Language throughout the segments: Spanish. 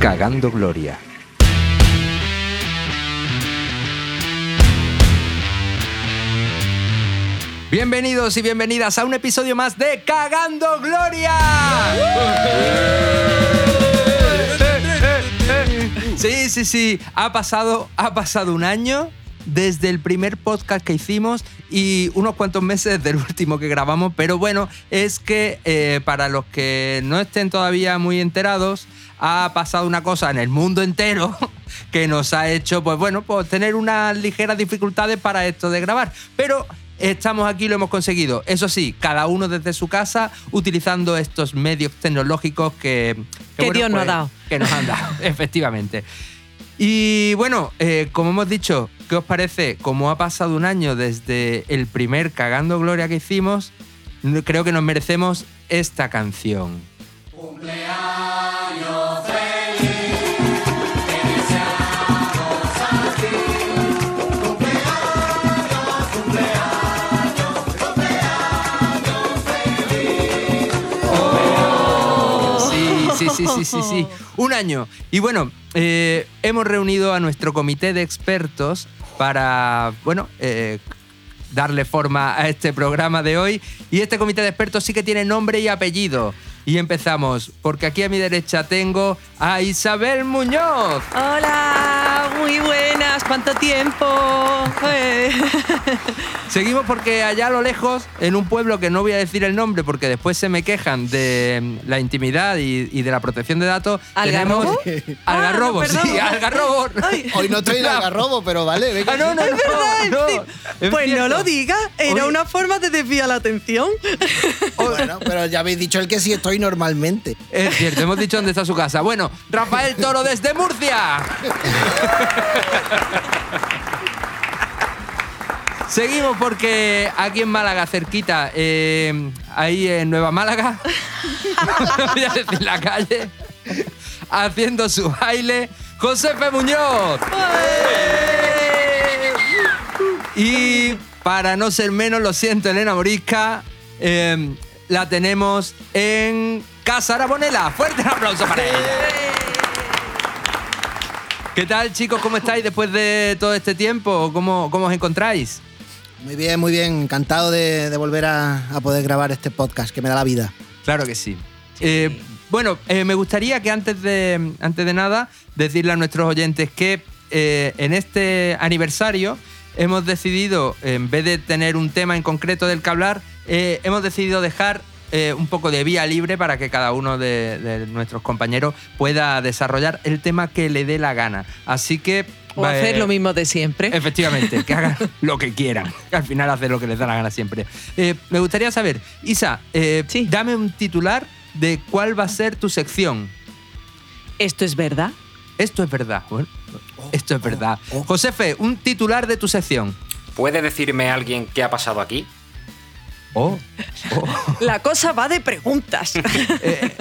Cagando Gloria. Bienvenidos y bienvenidas a un episodio más de Cagando Gloria. Sí, sí, sí. Ha pasado, ha pasado un año desde el primer podcast que hicimos y unos cuantos meses del último que grabamos, pero bueno, es que eh, para los que no estén todavía muy enterados, ha pasado una cosa en el mundo entero que nos ha hecho, pues bueno, pues tener unas ligeras dificultades para esto de grabar. Pero estamos aquí, lo hemos conseguido. Eso sí, cada uno desde su casa, utilizando estos medios tecnológicos que... Que Dios nos ha pues, dado. Que nos han dado, efectivamente. Y bueno, eh, como hemos dicho, ¿qué os parece? Como ha pasado un año desde el primer Cagando Gloria que hicimos, creo que nos merecemos esta canción. Sí, sí, sí, sí, sí, sí. Un año. Y bueno, eh, hemos reunido a nuestro comité de expertos para, bueno, eh, darle forma a este programa de hoy. Y este comité de expertos sí que tiene nombre y apellido. Y empezamos, porque aquí a mi derecha tengo a Isabel Muñoz. Hola, muy buenas, ¿cuánto tiempo? Eh. Seguimos porque allá a lo lejos, en un pueblo que no voy a decir el nombre porque después se me quejan de la intimidad y, y de la protección de datos, ¿Algarrobo? tenemos Algarrobo, Ah, no, sí. Algarrobo. Ay. Hoy no estoy en algarrobo, pero vale, venga. Ah, no, no, Es verdad, no, sí. es Pues no lo digas, era una forma de desviar la atención. Bueno, pero ya habéis dicho el que sí estoy normalmente. Es cierto, hemos dicho dónde está su casa. Bueno, Rafael Toro desde Murcia. Seguimos porque aquí en Málaga, cerquita, eh, ahí en Nueva Málaga, voy a decir la calle, haciendo su baile, Josefe Muñoz. Y para no ser menos, lo siento, Elena Morisca, eh, la tenemos en Casa Arabonela. Fuerte el aplauso para ella. ¿Qué tal, chicos? ¿Cómo estáis después de todo este tiempo? ¿Cómo, cómo os encontráis? Muy bien, muy bien. Encantado de, de volver a, a poder grabar este podcast que me da la vida. Claro que sí. Eh, bueno, eh, me gustaría que antes de, antes de nada decirle a nuestros oyentes que eh, en este aniversario hemos decidido, en vez de tener un tema en concreto del que hablar, eh, hemos decidido dejar eh, un poco de vía libre para que cada uno de, de nuestros compañeros pueda desarrollar el tema que le dé la gana. Así que... O eh, hacer lo mismo de siempre. Efectivamente, que hagan lo que quieran. Que al final hacen lo que les da la gana siempre. Eh, me gustaría saber, Isa, eh, Sí. dame un titular de cuál va a ser tu sección. ¿Esto es verdad? Esto es verdad. Bueno, esto es verdad. oh. Josefe, un titular de tu sección. ¿Puede decirme alguien qué ha pasado aquí? Oh, oh. La cosa va de preguntas. Eh,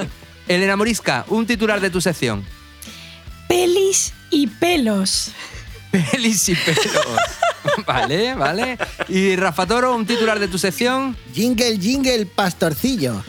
Elena Morisca, un titular de tu sección. Pelis y pelos. Pelis y pelos. vale, vale. Y Rafa Toro, un titular de tu sección. Jingle, jingle, pastorcillo.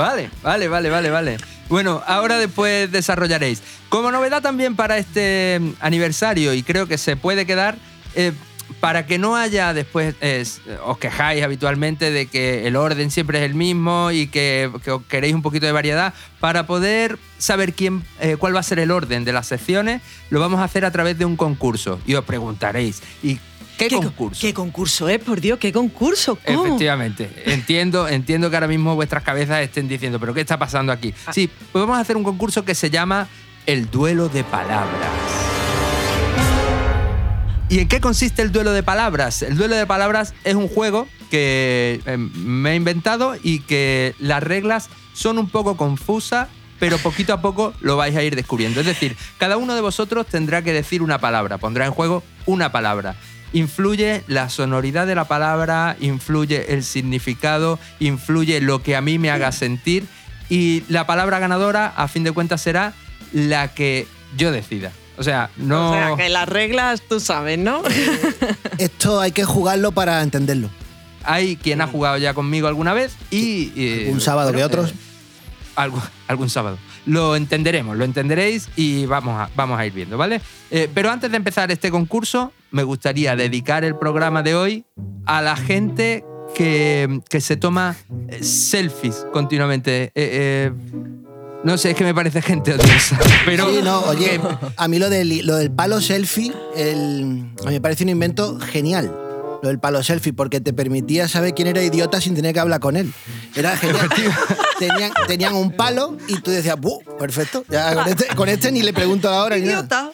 Vale, vale, vale, vale, vale. Bueno, ahora después desarrollaréis. Como novedad también para este aniversario, y creo que se puede quedar, eh, para que no haya después, eh, os quejáis habitualmente de que el orden siempre es el mismo y que, que queréis un poquito de variedad, para poder saber quién, eh, cuál va a ser el orden de las secciones, lo vamos a hacer a través de un concurso. Y os preguntaréis, ¿y qué, co- concurso? ¿Qué concurso es? Por Dios, ¿qué concurso? ¿Cómo? Efectivamente. Entiendo, entiendo que ahora mismo vuestras cabezas estén diciendo, pero ¿qué está pasando aquí? Sí, pues vamos a hacer un concurso que se llama El Duelo de Palabras. ¿Y en qué consiste el duelo de palabras? El duelo de palabras es un juego que eh, me he inventado y que las reglas son un poco confusas, pero poquito a poco lo vais a ir descubriendo. Es decir, cada uno de vosotros tendrá que decir una palabra, pondrá en juego una palabra. Influye la sonoridad de la palabra, influye el significado, influye lo que a mí me haga sentir y la palabra ganadora, a fin de cuentas, será la que yo decida. O sea, no. O sea, que las reglas tú sabes, ¿no? Esto hay que jugarlo para entenderlo. Hay quien ha jugado ya conmigo alguna vez y. eh, Un sábado que otros. eh, algún, algún sábado. Lo entenderemos, lo entenderéis y vamos a, vamos a ir viendo, ¿vale? Eh, pero antes de empezar este concurso, me gustaría dedicar el programa de hoy a la gente que, que se toma eh, selfies continuamente. Eh, eh, no sé, es que me parece gente odiosa. Pero sí, no, oye, que- a mí lo del, lo del palo selfie, el, me parece un invento genial. Lo del palo selfie, porque te permitía saber quién era idiota sin tener que hablar con él. Era genial. tenían, tenían un palo y tú decías, ¡buh! Perfecto. Ya con, este, con este ni le pregunto ni nada. Idiota.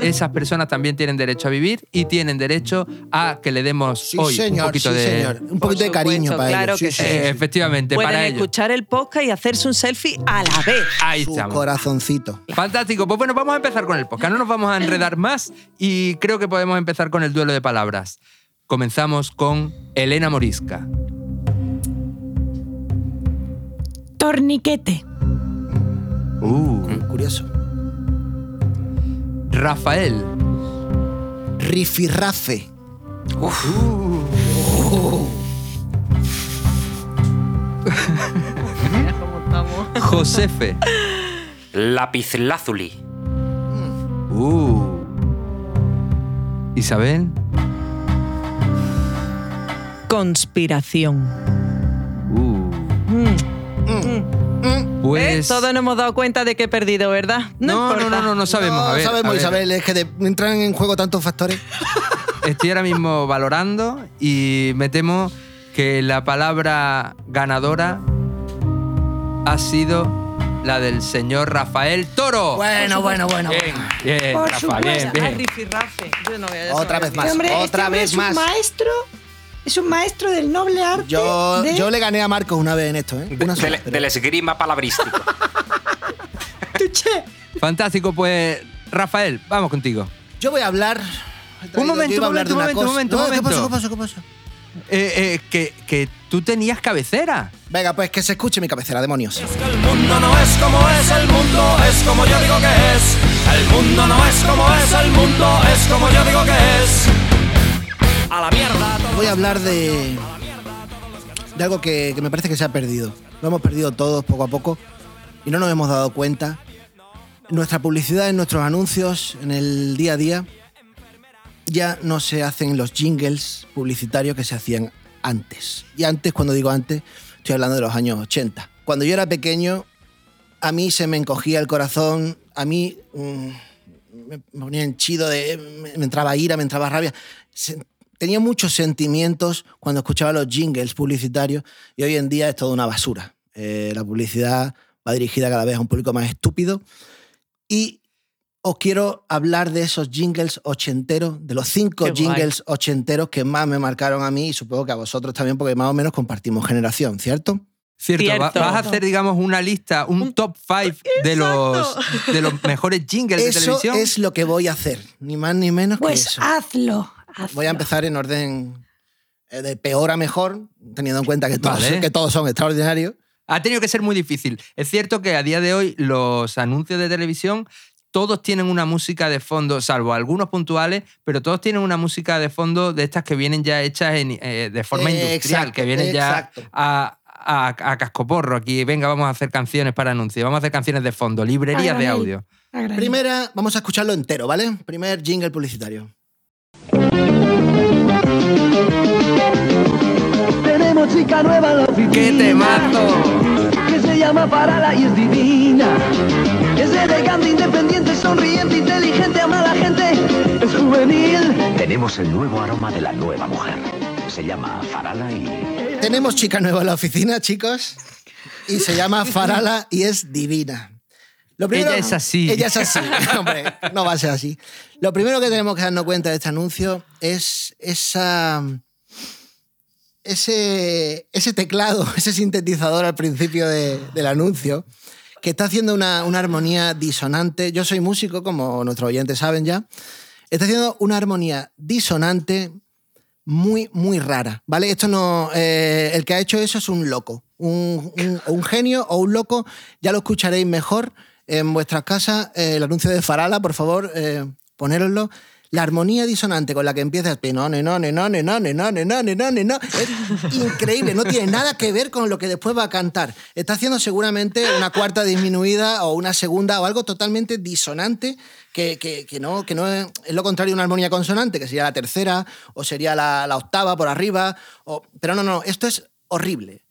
esas personas también tienen derecho a vivir y tienen derecho a que le demos Sí, hoy señor, un poquito sí, de. señor. Un poquito de cariño para claro ellos. que Sí, Eh, sí. efectivamente, Pueden para ellos. escuchar el podcast y hacerse un selfie a la vez. Ahí Su estamos. corazoncito. Fantástico. Pues bueno, vamos a empezar con el podcast. No nos vamos a enredar más y creo que podemos empezar con el duelo de palabras. Comenzamos con Elena Morisca. Torniquete. Uh, Curioso. Rafael. Rifirrafe. Josefe. Lapizlázuli. Uh. Isabel. Conspiración. Uh. Mm. Pues. ¿Eh? Todos nos hemos dado cuenta de que he perdido, ¿verdad? No, no, no, no, no sabemos. No a ver, sabemos, a ver. Isabel, es que de- entran en juego tantos factores. Estoy ahora mismo valorando y me temo que la palabra ganadora ha sido la del señor Rafael Toro. Bueno, bueno, bueno. Bien, bien, Por Rafa, supuesto. Bien. Yo no voy a Otra vez más. Este hombre, otra vez es más. un maestro, es un maestro del noble arte. Yo, de- yo le gané a Marcos una vez en esto, ¿eh? De- Una sola, del, pero- del esgrima palabrístico. Tuché. Fantástico, pues Rafael, vamos contigo. Yo voy a hablar. traído- momento, un hablar de momento, un momento, un No, ¿Qué pasó? momento. ¿Qué pasó? ¿Qué pasó? Eh, eh, que, que tú tenías cabecera. Venga, pues que se escuche mi cabecera, demonios. El mundo no es como es, el mundo es como yo digo que es. El mundo no es como es, el mundo es como yo digo que es. A la mierda. Voy a hablar de. de algo que, que me parece que se ha perdido. Lo hemos perdido todos poco a poco y no nos hemos dado cuenta. En nuestra publicidad, en nuestros anuncios, en el día a día, ya no se hacen los jingles publicitarios que se hacían antes. Y antes, cuando digo antes, estoy hablando de los años 80. Cuando yo era pequeño, a mí se me encogía el corazón, a mí mm, me ponía henchido, de, me, me entraba ira, me entraba rabia. Tenía muchos sentimientos cuando escuchaba los jingles publicitarios y hoy en día es toda una basura. Eh, la publicidad va dirigida cada vez a un público más estúpido y os quiero hablar de esos jingles ochenteros, de los cinco Qué guay. jingles ochenteros que más me marcaron a mí y supongo que a vosotros también porque más o menos compartimos generación, ¿cierto? Cierto, Cierto. vas a hacer, digamos, una lista, un top 5 de los, de los mejores jingles de Eso televisión. es lo que voy a hacer, ni más ni menos Pues que eso. hazlo, hazlo. Voy a empezar en orden eh, de peor a mejor, teniendo en cuenta que todos, Vale. que todos son extraordinarios. Ha tenido que ser muy difícil. Es cierto que a día de hoy los anuncios de televisión todos tienen una música de fondo, salvo algunos puntuales, pero todos tienen una música de fondo de estas que vienen ya hechas en, eh, de forma Eh, industrial, exacto, que vienen ya a, a, a cascoporro. Aquí, venga, vamos a hacer canciones para anuncios, vamos a hacer canciones de fondo, librerías de audio. Primera, vamos a escucharlo entero, ¿vale? Primer jingle publicitario. Tenemos chica nueva en la oficina. ¡Qué temazo! Que se llama Parala y es divina. Es elegante, independiente, sonriente, inteligente, ama a la gente. Es juvenil. Tenemos el nuevo aroma de la nueva mujer. Se llama Farala y... Tenemos chica nueva en la oficina, chicos, y se llama Farala y es divina. Lo Ella es así. Ella es así. Hombre, no va a ser así. Lo primero que tenemos que darnos cuenta de este anuncio es esa. Ese, ese teclado, ese sintetizador al principio de- del anuncio, que está haciendo una, una armonía disonante. Yo soy músico, como nuestros oyentes saben ya. Está haciendo una armonía disonante muy, muy rara, ¿vale? Esto no... eh, el que ha hecho eso es un loco, un, un- un genio o un loco, ya lo escucharéis mejor en vuestras casas eh, el anuncio de Farala, por favor, eh, ponéroslo. La armonía disonante con la que empieza es no, no, no, no, no, no, no, no, no, no, no, es increíble, no tiene nada que ver con lo que después va a cantar. Está haciendo seguramente una cuarta disminuida o una segunda o algo totalmente disonante que, que, que no, que no es, es lo contrario de una armonía consonante, que sería la tercera o sería la, la octava por arriba. O, pero no, no, esto es horrible.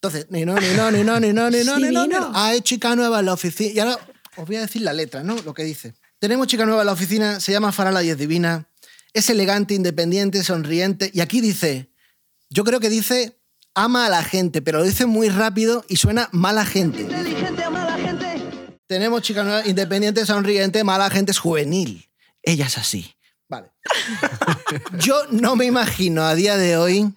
Entonces, ni no, ni no, ni no, ni no, ni no, ni no, no. Hay chica nueva en la oficina. Y ahora os voy a decir la letra, ¿no? Lo que dice. Tenemos chica nueva en la oficina, se llama Farala y es divina. Es elegante, independiente, sonriente. Y aquí dice, yo creo que dice ama a la gente, pero lo dice muy rápido y suena mala gente. Inteligente a mala gente. Tenemos chica nueva, independiente, sonriente, mala gente, es juvenil. Ella es así. Vale. Yo no me imagino a día de hoy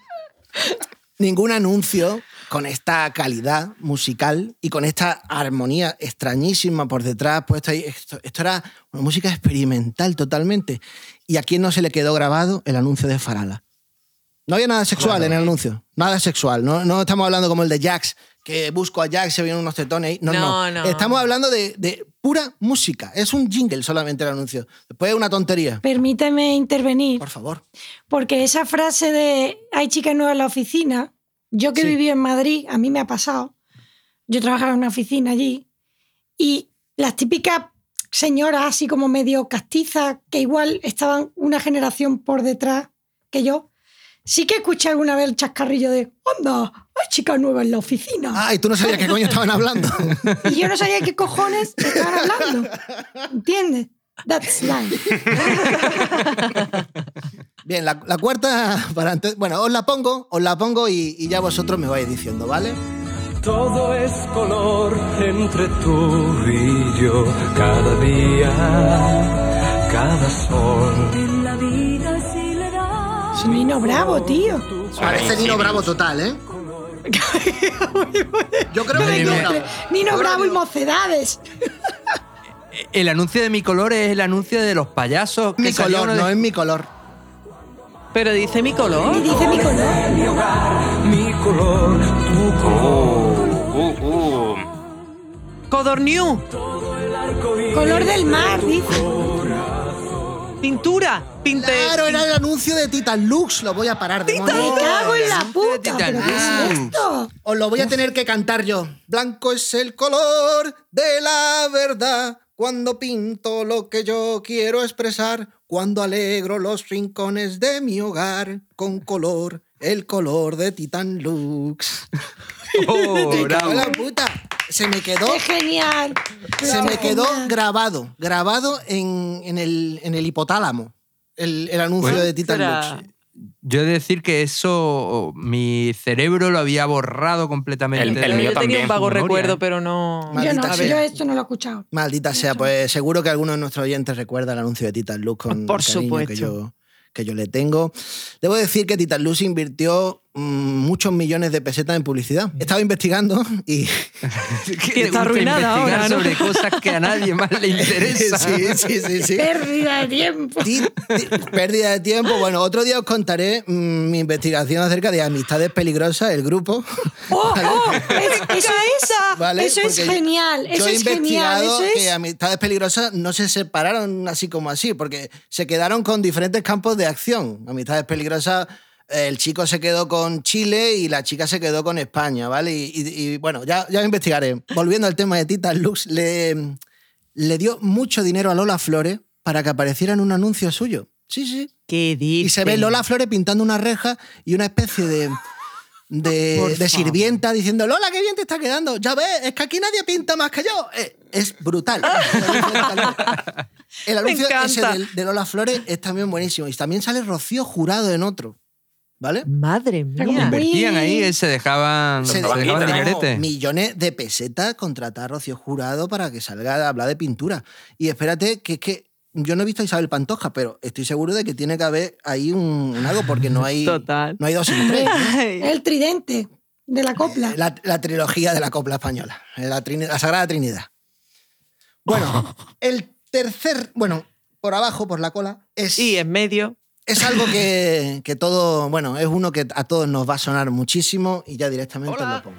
ningún anuncio con esta calidad musical y con esta armonía extrañísima por detrás puesta ahí. Esto, esto era una música experimental totalmente. ¿Y a quién no se le quedó grabado el anuncio de Farala? No había nada sexual en el anuncio. Nada sexual. No, no estamos hablando como el de Jax, que busco a Jax, se vienen unos tetones ahí. No, no. No, no. Estamos hablando de, de pura música. Es un jingle solamente el anuncio. Después una tontería. Permíteme intervenir, Por favor. porque esa frase de hay chicas nuevas en la oficina, yo que Sí. viví en Madrid, a mí me ha pasado. Yo trabajaba en una oficina allí y las típicas señoras así como medio castizas, que igual estaban una generación por detrás que yo, sí que escuché alguna vez el chascarrillo de ¡Anda! ¡Hay chicas nuevas en la oficina! Ah, y tú no sabías qué coño estaban hablando. Y yo no sabía qué cojones estaban hablando. ¿Entiendes? That's life. Bien, la, la cuarta para antes. Bueno, os la pongo, os la pongo y, y ya vosotros me vais diciendo, ¿vale? Todo es color entre tú y yo, cada día, cada sol. Es Nino Bravo, tío. Parece Nino Bravo total, ¿eh? Yo creo que Nino Bravo. Nino Bravo y mocedades. El anuncio de mi color es el anuncio de los payasos. Mi color, uno de- no es mi color. Pero dice mi color. Y dice mi color. Mi hogar, mi color, tu color. Uh, uh. Codorniu. Color del mar, dice. Pintura. Pinte. Claro, era el anuncio de Titan Lux. Lo voy a parar de Me cago en la puta. ¿Pero qué es esto? Os lo voy a tener que cantar yo. Blanco es el color de la verdad. Cuando pinto lo que yo quiero expresar. Cuando alegro los rincones de mi hogar. Con color, el color de Titan Lux. Oh, bravo. la puta. Se me quedó. ¡Qué genial! Se me quedó genial. grabado, grabado en, en el, en el hipotálamo, el, el anuncio Bueno, de Titan. Lux. Yo he de decir que eso mi cerebro lo había borrado completamente. El- de- el mío Yo tenía también. un vago Memoria, recuerdo, ¿eh? pero no. Yo Maldita no, sea. yo esto no lo he escuchado. Maldita sea, pues seguro que alguno de nuestros oyentes recuerda el anuncio de Titan Lux con Por el cariño supuesto. que yo, que yo le tengo. Debo decir que Titan Lux invirtió muchos millones de pesetas en publicidad. Estaba investigando y... Está arruinada ahora, ¿no? sobre cosas que a nadie más le interesan. sí, sí, sí, sí. Pérdida de tiempo. Ti- ti- Pérdida de tiempo. Bueno, otro día os contaré mm, mi investigación acerca de Amistades Peligrosas, el grupo. ¡Oh, oh! Es- eso es, ¿Vale? eso es genial. Yo Eso he es genial. investigado Eso que es. Amistades Peligrosas no se separaron así como así, porque se quedaron con diferentes campos de acción. Amistades Peligrosas, el chico se quedó con Chile y la chica se quedó con España, ¿vale? Y, y- y, bueno, ya, ya investigaré. Volviendo al tema de Titan Lux, le, le dio mucho dinero a Lola Flores para que apareciera en un anuncio suyo. Sí, sí. ¿Qué dice? Y se ve Lola Flores pintando una reja y una especie de, de, sirvienta diciendo, Lola, qué bien te está quedando. Ya ves, es que aquí nadie pinta más que yo. Eh, es brutal. El anuncio ese de, de Lola Flores es también buenísimo. Y también sale Rocío Jurado en otro. ¿Vale? Madre mía. muy- Invertían ahí, eh, se dejaban, Se se dinerete. millones de pesetas contratar a Rocío Jurado para que salga a hablar de pintura. Y espérate, que es que yo no he visto a Isabel Pantoja, pero estoy seguro de que tiene que haber ahí un, un algo, porque no hay, Total. no hay dos sin tres. El tridente de la copla. La, la trilogía de la copla española, la, la Sagrada Trinidad. Bueno, el tercer, bueno, por abajo, por la cola, es, Y en medio. Es algo que, que todo, bueno, es uno que a todos nos va a sonar muchísimo y ya directamente lo pongo.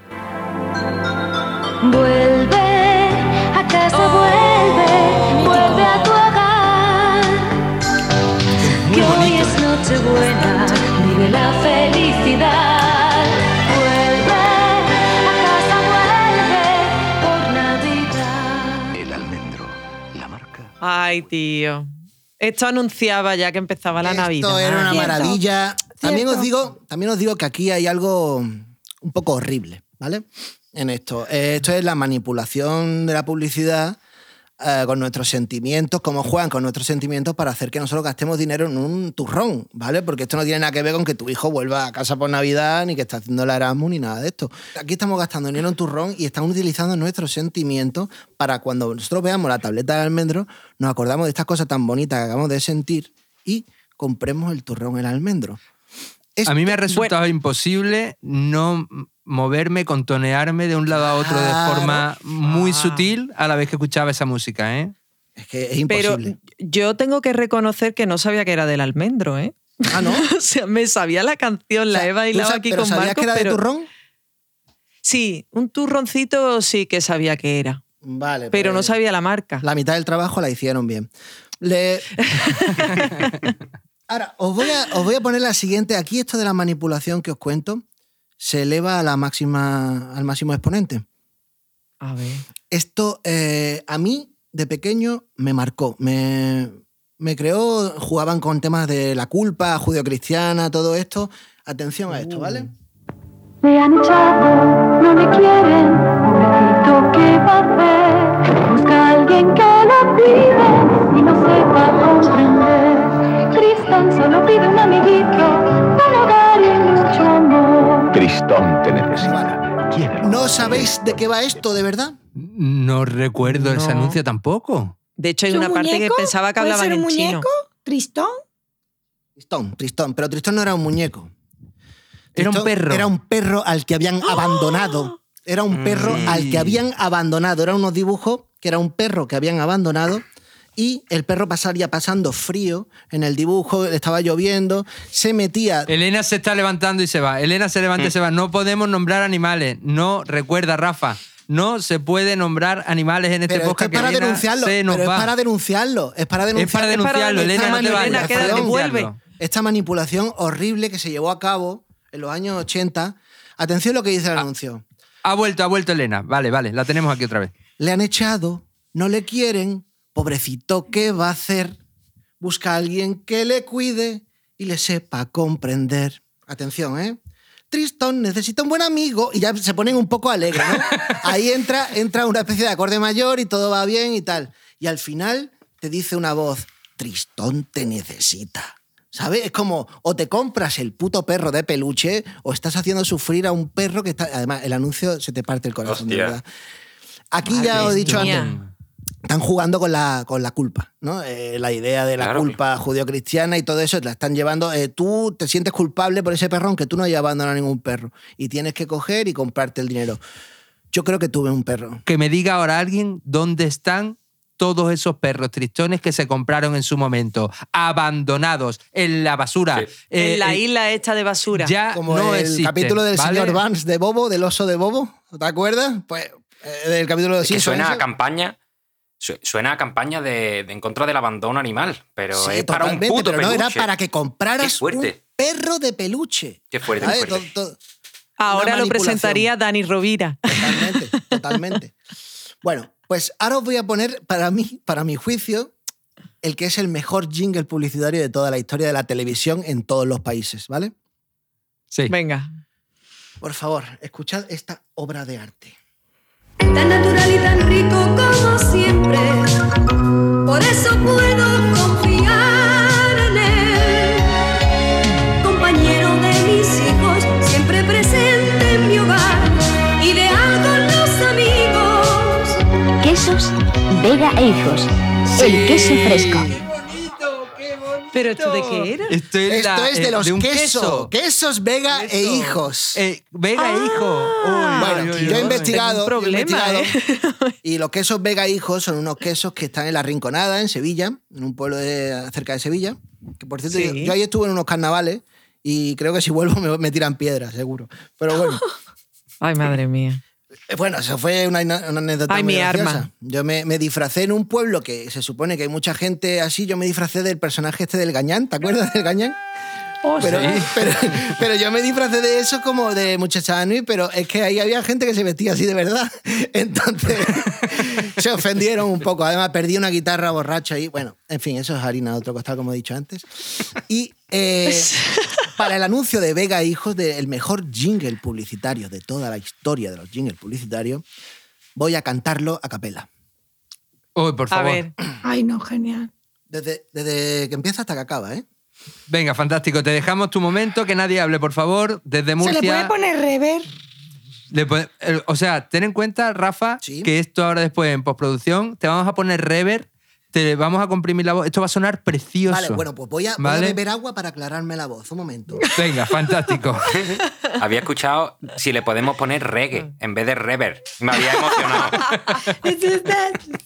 Vuelve a casa vuelve, vuelve a tu hogar. Que hoy bonito. es Nochebuena, vive la felicidad. Vuelve a casa, vuelve por Navidad. El almendro, la marca. Ay, tío. Esto anunciaba ya que empezaba la Esto Navidad. era una Cierto. maravilla. También os, digo, también os digo que aquí hay algo un poco horrible, ¿vale? En esto. Eh, Esto es la manipulación de la publicidad eh, con nuestros sentimientos, cómo juegan con nuestros sentimientos para hacer que nosotros gastemos dinero en un turrón, ¿vale? Porque esto no tiene nada que ver con que tu hijo vuelva a casa por Navidad, ni que está haciendo la Erasmus, ni nada de esto. Aquí estamos gastando dinero en turrón y están utilizando nuestros sentimientos para cuando nosotros veamos la tableta de almendro, nos acordamos de estas cosas tan bonitas que acabamos de sentir y compremos el turrón el almendro. A mí me ha resultado imposible no moverme, contonearme de un lado a otro de forma muy Ah. sutil a la vez que escuchaba esa música, ¿eh? Es que es Pero imposible. yo tengo que reconocer que no sabía que era del almendro, ¿eh? ah, ¿no? o sea, me sabía la canción, la O sea, he ¿tú bailado sab- aquí pero con ¿Sabías Marcos, que era de pero turrón? sí, un turroncito sí que sabía que era, Vale. pero no pues, sabía la marca. La mitad del trabajo la hicieron bien. Le... Ahora, os voy, a, os voy a poner la siguiente. Aquí esto de la manipulación que os cuento se eleva a la máxima, al máximo exponente. A ver. Esto eh, a mí, de pequeño, me marcó. Me, me creó, jugaban con temas de la culpa, judio-cristiana, todo esto. Atención a esto, ¿vale? Me han echado, no me quieren, pobrecito, ¿qué va a hacer? Busca a alguien que lo cuide y no sepa comprender. Tristán solo pide un amiguito, amor. Tristón te necesita. ¿No sabéis de qué va esto, de verdad? No recuerdo ese anuncio tampoco. De hecho, hay ¿Es un una parte que muñeco? pensaba que ¿Puede hablaban ser un en chino. muñeco? ¿Tristón? Tristón, Tristón. Pero Tristón no era un muñeco. Era un Tristón perro. Era un perro al que habían abandonado. Era un perro Sí. al que habían abandonado. Eran unos dibujos que era un perro que habían abandonado y el perro pasaría pasando frío en el dibujo, estaba lloviendo, se metía... Elena se está levantando y se va. Elena se levanta y se va. No podemos nombrar animales. No, recuerda, Rafa. No se puede nombrar animales en este pero podcast es para que Elena denunciarlo. se nos Pero va. es para denunciarlo. Es para denunciarlo. Es para denunciarlo, Elena, no te manipulación- vayas. queda- para devuelve. denunciarlo. esta manipulación horrible que se llevó a cabo en los años 80. Atención a lo que dice el Ah. anuncio. Ha vuelto, ha vuelto Elena. Vale, vale, la tenemos aquí otra vez. Le han echado, no le quieren, pobrecito, ¿qué va a hacer? Busca a alguien que le cuide y le sepa comprender. Atención, ¿eh? Tristón necesita un buen amigo y ya se ponen un poco alegres, ¿no? Ahí entra, entra una especie de acorde mayor y todo va bien y tal. Y al final te dice una voz, Tristón te necesita. ¿Sabes? Es como, o te compras el puto perro de peluche o estás haciendo sufrir a un perro que está... Además, el anuncio se te parte el corazón, de verdad. Aquí ya os he dicho mía. antes, están jugando con la, con la culpa, ¿no? Eh, la idea de la Claro. culpa judío-cristiana y todo eso, la están llevando. eh, tú te sientes culpable por ese perro, aunque tú no hayas abandonado a ningún perro. Y tienes que coger y comprarte el dinero. Yo creo que tuve un perro. Que me diga ahora alguien dónde están todos esos perros tristones que se compraron en su momento, abandonados en la basura. Sí. Eh, en la eh, isla hecha de basura. Ya Como no el existen, capítulo del ¿vale? señor Vance de Bobo, del oso de Bobo. ¿Te acuerdas? Pues eh, del capítulo de Es que suena a campaña. Su- Suena a campaña de, de en contra del abandono animal, pero Sí, es para un puto pero no era peluche. para que compraras un perro de peluche. Qué fuerte, qué fuerte. Ahora lo presentaría Dani Rovira. Totalmente, totalmente. Bueno, pues ahora os voy a poner, para mí, para mi juicio, el que es el mejor jingle publicitario de toda la historia de la televisión en todos los países, ¿vale? Sí. Venga. Por favor, escuchad esta obra de arte. Tan natural y tan rico como siempre. Por eso puedo confiar en él. Compañero de mis hijos, siempre presente en mi hogar. Ideal con los amigos. Quesos Vega e Hijos. El queso fresco. ¿Pero esto de qué era? Esto es, Esto la- es de eh, los un queso. Quesos Vega e Queso. hijos. Eh, Vega e hijo. Ah. Uy, Bueno, uy, uy, yo he investigado, yo he problema, investigado, ¿eh? y los quesos Vega Hijos son unos quesos que están en la Rinconada, en Sevilla, en un pueblo de- cerca de Sevilla. Que por cierto, Sí. yo, yo ahí estuve en unos carnavales y creo que si vuelvo me, me tiran piedras, seguro. Pero bueno, Ay, madre mía. Eh, Bueno, eso fue una, una anécdota Ay, muy mi graciosa. arma. Yo me, me disfracé en un pueblo que se supone que hay mucha gente así. Yo me disfracé del personaje este del Gañán. ¿Te acuerdas del Gañán? Oh, Pero, Sí. pero, pero yo me disfracé de eso como de muchacha Anui, pero es que ahí había gente que se vestía así de verdad. Entonces se ofendieron un poco. Además, perdí una guitarra borracha ahí. Bueno, en fin, eso es harina de otro costal, como he dicho antes. Y eh, para el anuncio de Vega Hijos, del mejor jingle publicitario de toda la historia de los jingles publicitarios, voy a cantarlo a capela. Uy, por A favor. ver. Ay, no, genial. Desde, desde que empieza hasta que acaba, ¿eh? Venga, fantástico. Te dejamos tu momento, que nadie hable, por favor. Desde Murcia. ¿Se le puede poner rever? Le pone- el- o sea, ten en cuenta, Rafa, que esto ahora después en postproducción te vamos a poner reverb, te vamos a comprimir la voz. Esto va a sonar precioso. Vale, bueno, pues voy a, voy a ¿Vale? beber agua para aclararme la voz. Un momento. Venga, fantástico. Había escuchado si le podemos poner reggae en vez de rever. Me había emocionado.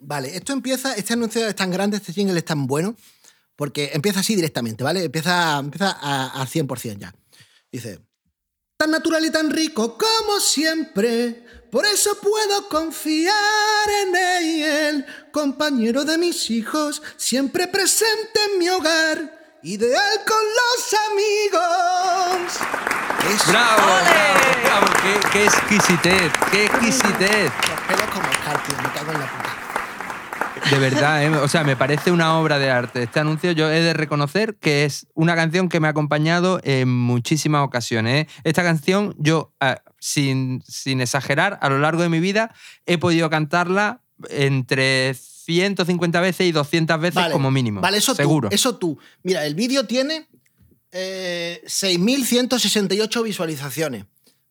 Vale, esto empieza, este anuncio es tan grande, este jingle es tan bueno, porque empieza así directamente, ¿vale? Empieza, empieza a- al 100% ya. Dice, tan natural y tan rico como siempre, por eso puedo confiar en él, compañero de mis hijos, siempre presente en mi hogar, ideal con los amigos. Eso. ¡Bravo! ¡Bravo! bravo! ¡Qué, qué exquisitez! ¡Qué exquisitez! Los pelos como Oscar, tío, me cago en la puta. De verdad, ¿eh? o sea, me parece una obra de arte. Este anuncio yo he de reconocer que es una canción que me ha acompañado en muchísimas ocasiones. ¿eh? Esta canción yo, ah, sin, sin exagerar, a lo largo de mi vida he podido cantarla entre 150 veces y 200 veces Vale, como mínimo. Vale, eso Seguro. tú. Eso tú. Mira, el vídeo tiene eh, 6.168 visualizaciones.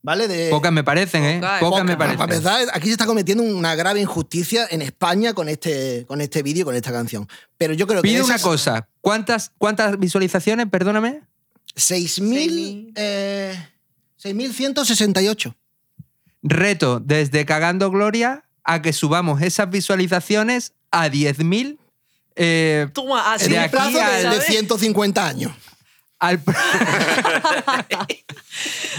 ¿Vale? De, Pocas me parecen, ¿eh? Pocas, Pocas me Para parecen. empezar, aquí se está cometiendo una grave injusticia en España con este, con este vídeo y con esta canción. Pero yo creo que. Pide una cosa. ¿Cuántas, ¿Cuántas visualizaciones? Perdóname. 6.000. eh, 6.168. Reto desde Cagando Gloria a que subamos esas visualizaciones a 10.000 eh, Toma, así De aquí plazo de, de 150 años. Al...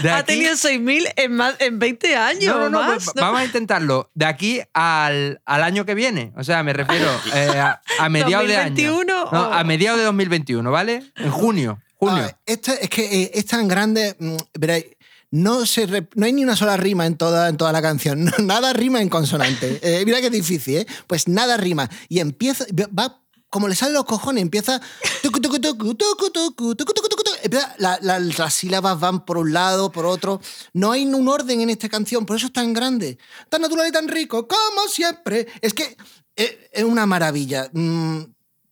de Ha aquí- tenido 6.000 en, más, en 20 años. No, no, no, más, pues vamos a intentarlo. De aquí al, al año que viene. O sea, me refiero eh, a, a mediados de año. 2021 No, o- a mediados de 2021, ¿vale? En junio. Junio. Ah, esto es que eh, es tan grande. mm, veréis, no, se re- no hay ni una sola rima en toda, en toda la canción. No, nada rima en consonante. Eh, mira que difícil, ¿eh? Pues nada rima. Y empieza. Va como le salen los cojones, empieza la, la, las sílabas van por un lado, por otro. No hay un orden en esta canción, por eso es tan grande, tan natural y tan rico, como siempre. Es que eh, es, una maravilla. Mm,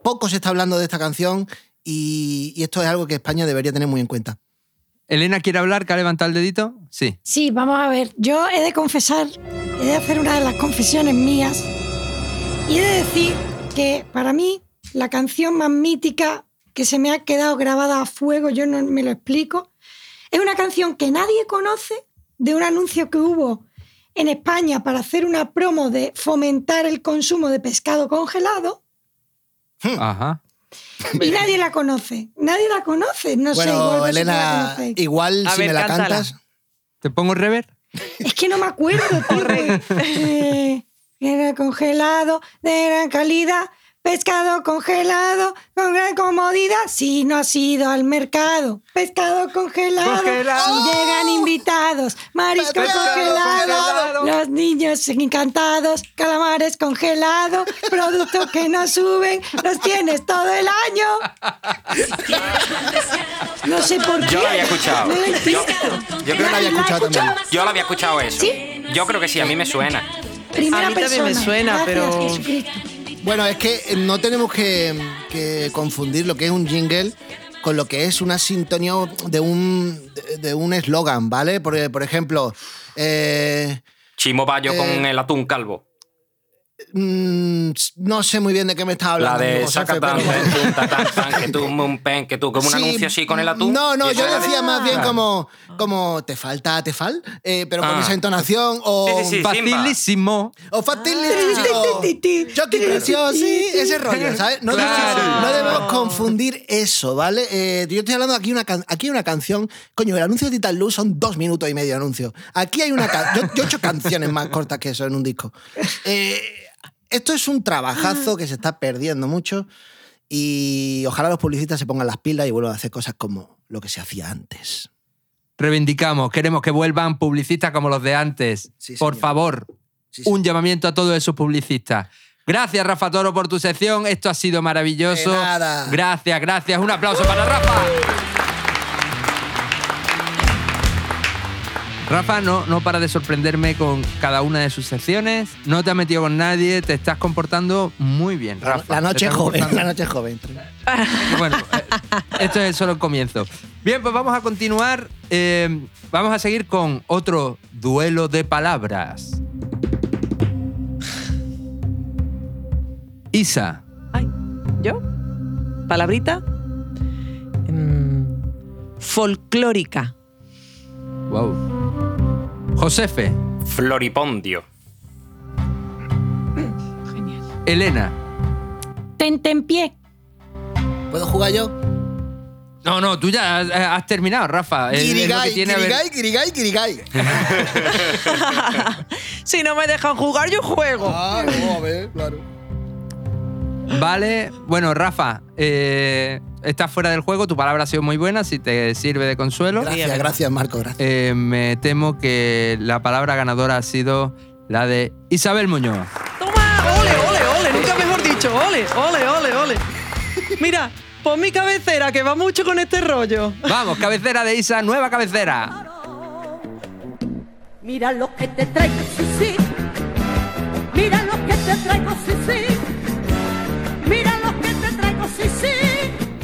poco se está hablando de esta canción y, y esto es algo que España debería tener muy en cuenta. Elena quiere hablar, que ha levantado el dedito. Sí. Sí, vamos a ver. Yo he de confesar, he de hacer una de las confesiones mías y he de decir que para mí la canción más mítica que se me ha quedado grabada a fuego, yo no me lo explico, es una canción que nadie conoce de un anuncio que hubo en España para hacer una promo de fomentar el consumo de pescado congelado Ajá. y nadie la conoce. Nadie la conoce. No sé, bueno, Elena, igual A si ver, me la cántala. cantas. ¿Te pongo rever? Es que no me acuerdo, tío. Eh, era congelado, de gran calidad, pescado congelado, con gran comodidad. Si no has ido al mercado, pescado congelado. Congelado. Si llegan invitados, marisco Pescado congelado, congelado. los niños encantados, calamares congelados, productos que no suben, los tienes todo el año. No sé por qué. Yo lo había escuchado. No lo Yo, creo Yo la había escuchado también. Yo lo había escuchado eso. ¿Sí? Yo creo que sí, a mí me suena. Primera A mí también me persona. suena, Gracias, pero- Jesucristo. Bueno, es que eh, no tenemos que, que confundir lo que es un jingle con lo que es una sintonía de un de, un eslogan, ¿vale? Por, por ejemplo, eh, Chimo Bayo Eh. con el atún calvo. Mm, no sé muy bien de qué me estás hablando. La de saca tan, pero- pen, tan, tan, tan, que tú un pen, que tú como un Sí, anuncio así con el atún. No, no, yo decía más bien Ah. como, como te falta, te fal, eh, pero con Ah. esa entonación o Sí, sí, sí, Facilísimo. o facilísimo. Choque preciosi, ese rollo, ¿sabes? No, Claro. debemos, no debemos confundir eso, ¿vale? Eh, yo estoy hablando aquí una aquí hay una canción, coño, el anuncio de Titan Luz son dos minutos y medio de anuncio. Aquí hay una ca- yo, yo he hecho canciones más cortas que eso en un disco. Eh, esto es un trabajazo que se está perdiendo mucho y ojalá los publicistas se pongan las pilas y vuelvan a hacer cosas como lo que se hacía antes. Reivindicamos, queremos que vuelvan publicistas como los de antes. Sí, por favor, Sí, un llamamiento a todos esos publicistas. Gracias, Rafa Toro, por tu sección. Esto ha sido maravilloso. Gracias, gracias. Un aplauso para Rafa. Rafa no, no para de sorprenderme con cada una de sus secciones. No te has metido con nadie, te estás comportando muy bien, Rafa. La noche joven, comportando- la noche joven. bueno, eh, esto es solo el comienzo. Bien, pues vamos a continuar. Eh, vamos a seguir con otro duelo de palabras. Isa, Ay, ¿yo? ¿Palabrita? Mm, folclórica. wow. Josefe, Floripondio. Elena. Tentempié. ¿Puedo jugar yo? No, no, tú ya has, has terminado, Rafa. Es- es kirigay, kirigay. si no me dejan jugar, yo juego. Ah, no, a ver, claro. Vale, bueno, Rafa, eh, estás fuera del juego, tu palabra ha sido muy buena, si te sirve de consuelo. Gracias, gracias, Marco, gracias. Eh, me temo que la palabra ganadora ha sido la de Isabel Muñoz. ¡Toma! ¡Ole, ole, ole! Nunca mejor dicho. ¡Ole, ole, ole, ole! Mira, pon mi cabecera, que va mucho con este rollo. Vamos, cabecera de Isa, nueva cabecera. Mira lo que te traigo, sí, sí. Mira lo que te traigo, sí, sí. Mira lo que te traigo, sí, sí.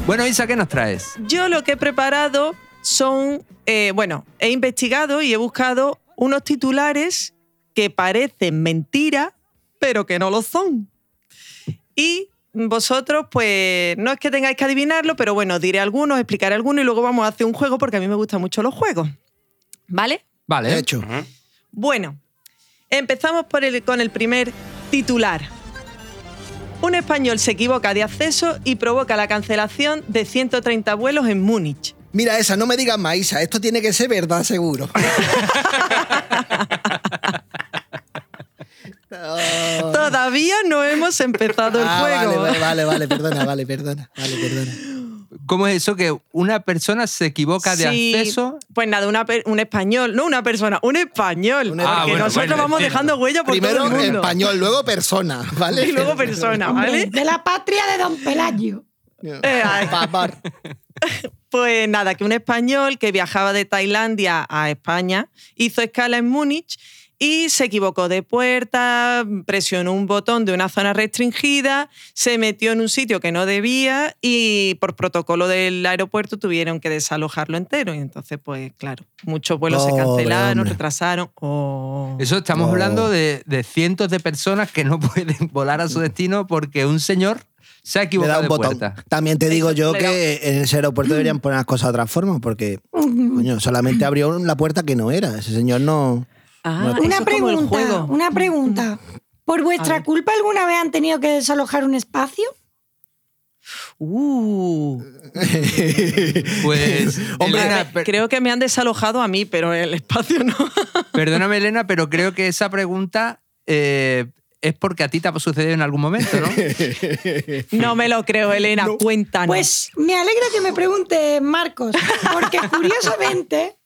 Bueno, Isa, ¿qué nos traes? Yo lo que he preparado son, eh, bueno, he investigado y he buscado unos titulares que parecen mentira, pero que no lo son. Y vosotros, pues, no es que tengáis que adivinarlo, pero bueno, diré algunos, explicaré algunos y luego vamos a hacer un juego porque a mí me gustan mucho los juegos. ¿Vale? Vale. Hecho. Bueno, empezamos por el- con el primer titular. Un español se equivoca de acceso y provoca la cancelación de 130 vuelos en Múnich. Mira esa, no me digas más, Isa, esto tiene que ser verdad seguro. No. Todavía no hemos empezado el Ah, juego. Vale, vale, vale, perdona, vale, perdona, vale, perdona. ¿Cómo es eso que una persona se equivoca de Sí, acceso? Pues nada, una un español, no una persona, un español. Un porque Ah, bueno, nosotros bueno, vamos entiendo. dejando huella por Primero todo el mundo. español, luego persona, ¿vale? Y luego persona, ¿vale? De la patria de Don Pelagio. Eh. Pues nada, que un español que viajaba de Tailandia a España hizo escala en Múnich y se equivocó de puerta, presionó un botón de una zona restringida, se metió en un sitio que no debía y por protocolo del aeropuerto tuvieron que desalojarlo entero. Y entonces, pues claro, muchos vuelos se cancelaron, hombre. retrasaron. Oh. Eso estamos No. hablando de, de cientos de personas que no pueden volar a su destino porque un señor se ha Le da equivocado un de botón. puerta. También te digo yo que en ese aeropuerto deberían poner las cosas de otra forma, porque, coño, solamente abrió la puerta que no era. Ese señor no. Ah, Una eso es como el pregunta, juego. una pregunta. ¿Por vuestra culpa alguna vez han tenido que desalojar un espacio? Uh. Pues, Hombre, Elena, A ver, per- creo que me han desalojado a mí, pero el espacio no. perdóname, Elena, pero creo que esa pregunta eh, es porque a ti te ha sucedido en algún momento, ¿no? No me lo creo, Elena. Cuéntanos. Pues me alegra que me pregunte Marcos, porque curiosamente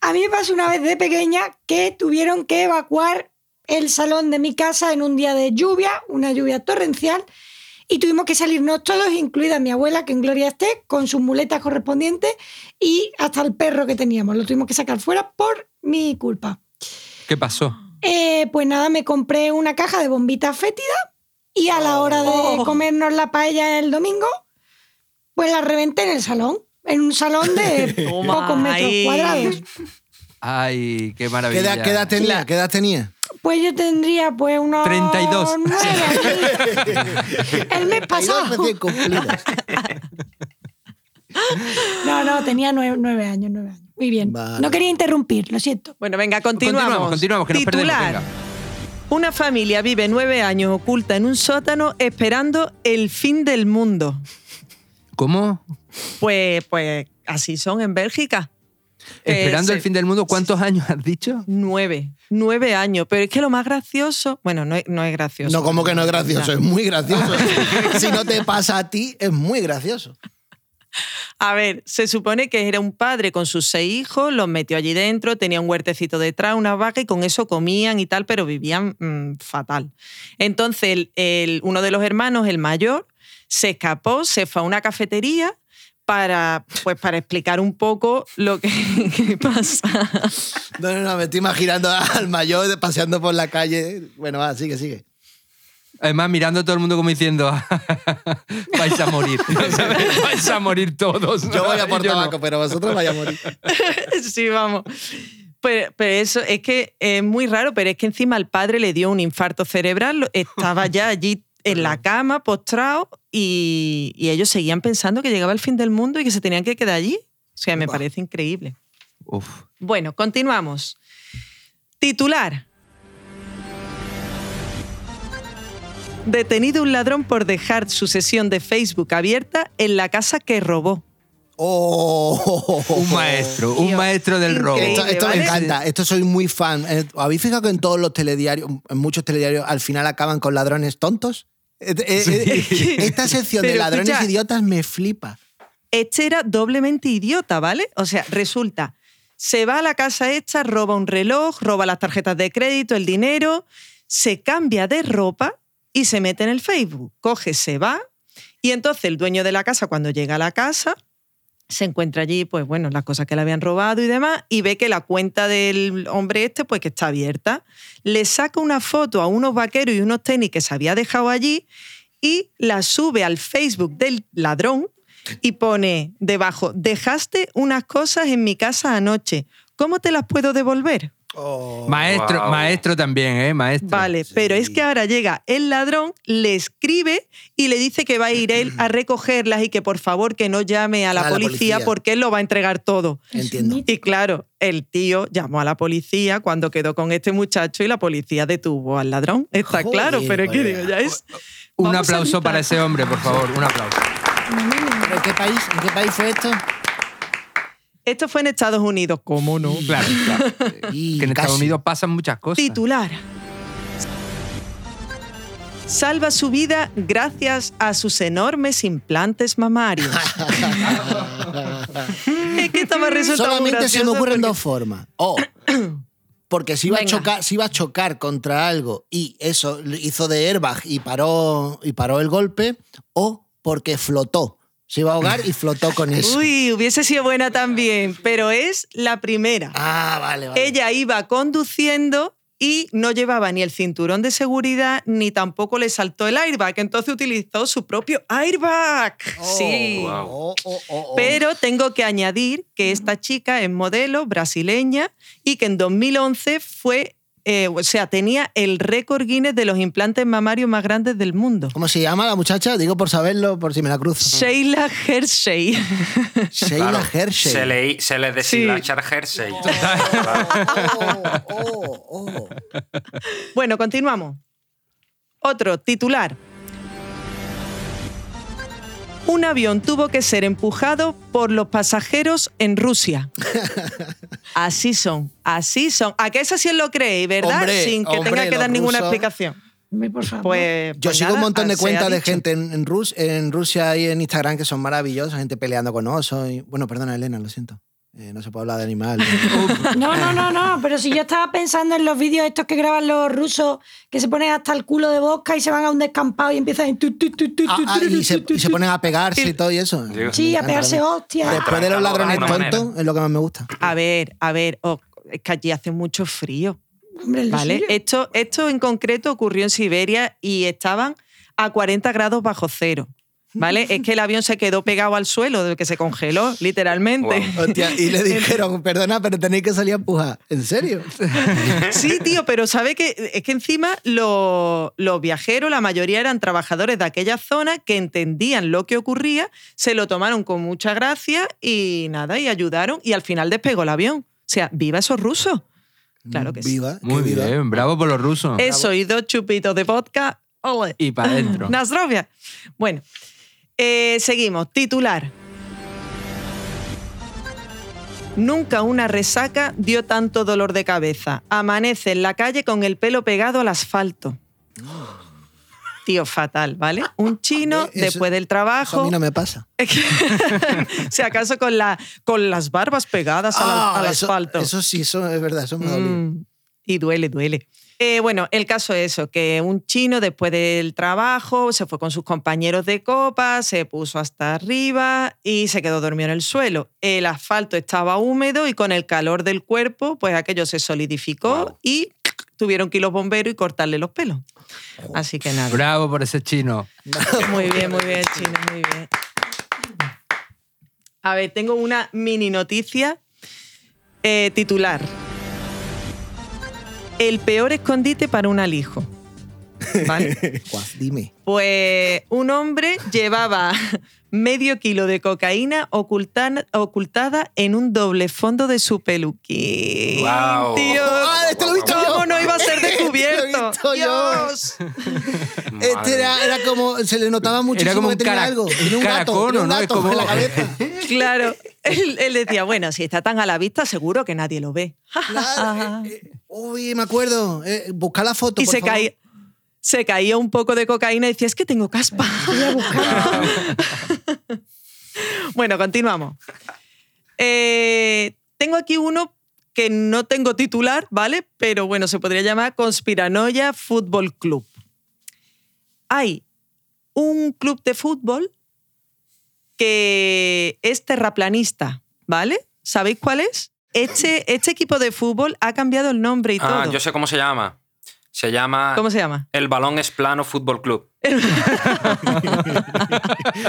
a mí me pasó una vez de pequeña que tuvieron que evacuar el salón de mi casa en un día de lluvia, una lluvia torrencial, y tuvimos que salirnos todos, incluida mi abuela, que en gloria esté, con sus muletas correspondientes y hasta el perro que teníamos. Lo tuvimos que sacar fuera por mi culpa. ¿Qué pasó? Eh, pues nada, me compré una caja de bombitas fétidas y a la hora de Oh. comernos la paella el domingo, pues la reventé en el salón, en un salón de Toma pocos metros cuadrados. Ay, qué ¿Qué maravilla. edad, qué edad tenía? ¿Qué edad tenía? Pues yo tendría pues unos 32. nueve. El mes pasado. No, no, tenía nueve, nueve años, nueve años. Muy bien. Vale. No quería interrumpir, lo siento. Bueno, venga, continuamos. Continuamos, continuamos, que nos perdemos. Titular. Venga. Una familia vive nueve años oculta en un sótano esperando el fin del mundo. ¿Cómo? Pues, pues así son en Bélgica. Esperando Eh, el fin del mundo, ¿cuántos años has dicho? Nueve. Nueve años. Pero es que lo más gracioso. Bueno, no es, no es gracioso. No, como que no es gracioso, Ya. es muy gracioso. si no te pasa a ti, es muy gracioso. A ver, se supone que era un padre con sus seis hijos, los metió allí dentro, tenía un huertecito detrás, una vaca y con eso comían y tal, pero vivían mm, fatal. Entonces, el- el- uno de los hermanos, el mayor, se escapó, se fue a una cafetería para, pues, para explicar un poco lo que, que pasa. No, no, no, me estoy imaginando al mayor paseando por la calle. Bueno, va, sigue, sigue. Además, mirando a todo el mundo como diciendo, vais a morir. vais a morir todos. Yo voy a por yo no. tabaco, pero vosotros vais a morir. sí, vamos. Pero, pero eso es que es muy raro, pero es que encima al padre le dio un infarto cerebral, estaba ya allí en la cama, postrado, y, y ellos seguían pensando que llegaba el fin del mundo y que se tenían que quedar allí. O sea, me parece increíble. Uf. Bueno, continuamos. Titular. Detenido un ladrón por dejar su sesión de Facebook abierta en la casa que robó. Oh. Un maestro, un maestro del robo. Esto, me encanta, esto soy muy fan. Eh, ¿Habéis fijado que en todos los telediarios, en muchos telediarios, al final acaban con ladrones tontos? Eh, eh, eh, Esta sección de Pero ladrones escucha, idiotas me flipa. este era doblemente idiota, ¿vale? O sea, resulta, se va a la casa hecha, roba un reloj, roba las tarjetas de crédito, el dinero, se cambia de ropa y se mete en el Facebook. Coge, se va y entonces el dueño de la casa, cuando llega a la casa, se encuentra allí, pues bueno, las cosas que le habían robado y demás, y ve que la cuenta del hombre este, pues que está abierta. Le saca una foto a unos vaqueros y unos tenis que se había dejado allí y la sube al Facebook del ladrón y pone debajo, dejaste unas cosas en mi casa anoche, ¿cómo te las puedo devolver? Maestro, Wow. maestro también, ¿eh? Maestro. Vale, pero es que ahora llega el ladrón, le escribe y le dice que va a ir él a recogerlas y que por favor que no llame a la, A la policía, policía. porque él lo va a entregar todo. Entiendo. Y claro, el tío llamó a la policía cuando quedó con este muchacho y la policía detuvo al ladrón. Está Joder, claro, pero es que digo, ya es... Un aplauso para ese hombre, por favor, un aplauso. ¿Pero ¿En qué país, en qué país fue esto? Esto fue en Estados Unidos, ¿cómo no? Claro, claro. Y que en Estados. Unidos pasan muchas cosas. Titular. Salva su vida gracias a sus enormes implantes mamarios. es que esto me resulta muy Solamente se me ocurren porque- dos formas. O porque si iba, a chocar, si iba a chocar contra algo y eso hizo de airbag y paró, y paró el golpe, o porque flotó. Se iba a ahogar y flotó con eso. Uy, hubiese sido buena también, pero es la primera. Ah, vale, vale. Ella iba conduciendo y no llevaba ni el cinturón de seguridad ni tampoco le saltó el airbag, entonces utilizó su propio airbag. Oh, sí. wow. oh, oh, oh, oh. Pero tengo que añadir que esta chica es modelo brasileña y que en 2011 fue, eh, o sea, tenía el récord Guinness de los implantes mamarios más grandes del mundo. ¿Cómo se llama la muchacha? Digo por saberlo, por si me la cruzo. Sheila Hershey. Sheila Claro, Hershey. Se le, se le Sí. Hershey. Oh, oh, oh. bueno, continuamos. Otro titular. Un avión tuvo que ser empujado por los pasajeros en Rusia. Así son, así son. ¿A qué eso sí os lo creéis, verdad? Hombre, Sin que hombre, tenga que dar ninguna rusos. explicación. Favor. Pues, Yo pues sigo nada, un montón de cuentas de gente en, en, Rus- en Rusia y en Instagram que son maravillosas, gente peleando con osos. y- Bueno, perdona, Elena, lo siento. Eh, no se puede hablar de animales. No, no, no, no, pero si yo estaba pensando en los vídeos estos que graban los rusos, que se ponen hasta el culo de bosca y se van a un descampado y empiezan... tu, tu, tu, tu, Ah, ah, y, se, y ponen a pegarse y todo y eso. Dios. Sí, a pegarse hostias. Después de los ladrones tontos, es lo que más me gusta. A ver, a ver, oh, es que allí hace mucho frío. Hombre, ¿Vale? Esto, esto en concreto ocurrió en Siberia y estaban a 40 grados bajo cero. ¿Vale? Es que el avión se quedó pegado al suelo, del que se congeló, literalmente. Hostia, y le dijeron, perdona, pero tenéis que salir a empujar. ¿En serio? Sí, tío, pero sabe que es que encima los, los viajeros, la mayoría eran trabajadores de aquella zona que entendían lo que ocurría, se lo tomaron con mucha gracia y nada, y ayudaron y al final despegó el avión. O sea, viva esos rusos. Claro que sí. Viva. Muy que viva. bien, bravo por los rusos. Eso y dos chupitos de vodka. ole. Y para adentro. Nasrovia. Bueno, eh, seguimos. Titular. Nunca una resaca dio tanto dolor de cabeza. Amanece en la calle con el pelo pegado al asfalto. Tío, fatal, ¿vale? Un chino, Eso- después del Eso a trabajo, mí no me pasa. si acaso con, la, con las barbas pegadas al, Ah, al eso, asfalto. Eso sí, eso es verdad, eso me ha dolido. Mm, y duele, duele. Eh, bueno, el caso es eso, que un chino después del trabajo se fue con sus compañeros de copa, se puso hasta arriba y se quedó dormido en el suelo. El asfalto estaba húmedo y con el calor del cuerpo, pues aquello se solidificó y tuvieron que ir los bomberos y cortarle los pelos. Así que nada. Bravo por ese chino. Muy bien, muy bien, chino, muy bien. A ver, tengo una mini noticia eh, titular. El peor escondite para un alijo. ¿Vale? Dime. Pues un hombre llevaba medio kilo de cocaína ocultan- ocultada en un doble fondo de su peluquín. Guau. Tío, Ah, este lo he visto ¿Cómo yo. no iba a ser lo he descubierto? visto. Dios. Este era, era como, se le notaba muchísimo como que un tenía cara- algo. Era un gato, era un ¿no? Es gato como- en la cabeza. Claro, él, él decía, bueno, si está tan a la vista, seguro que nadie lo ve. Claro, eh, eh, uy, me acuerdo. Eh, busca la foto, y por se favor. caía, se caía un poco de cocaína y decía, es que tengo caspa. bueno, continuamos. Eh, tengo aquí uno que no tengo titular, ¿vale? Pero bueno, se podría llamar Conspiranoia Fútbol Club. Hay un club de fútbol que es terraplanista, ¿vale? ¿Sabéis cuál es? Este, este equipo de fútbol ha cambiado el nombre y Ah, todo. yo sé cómo se llama. Se llama ¿Cómo se llama? El Balón es Plano Fútbol Club.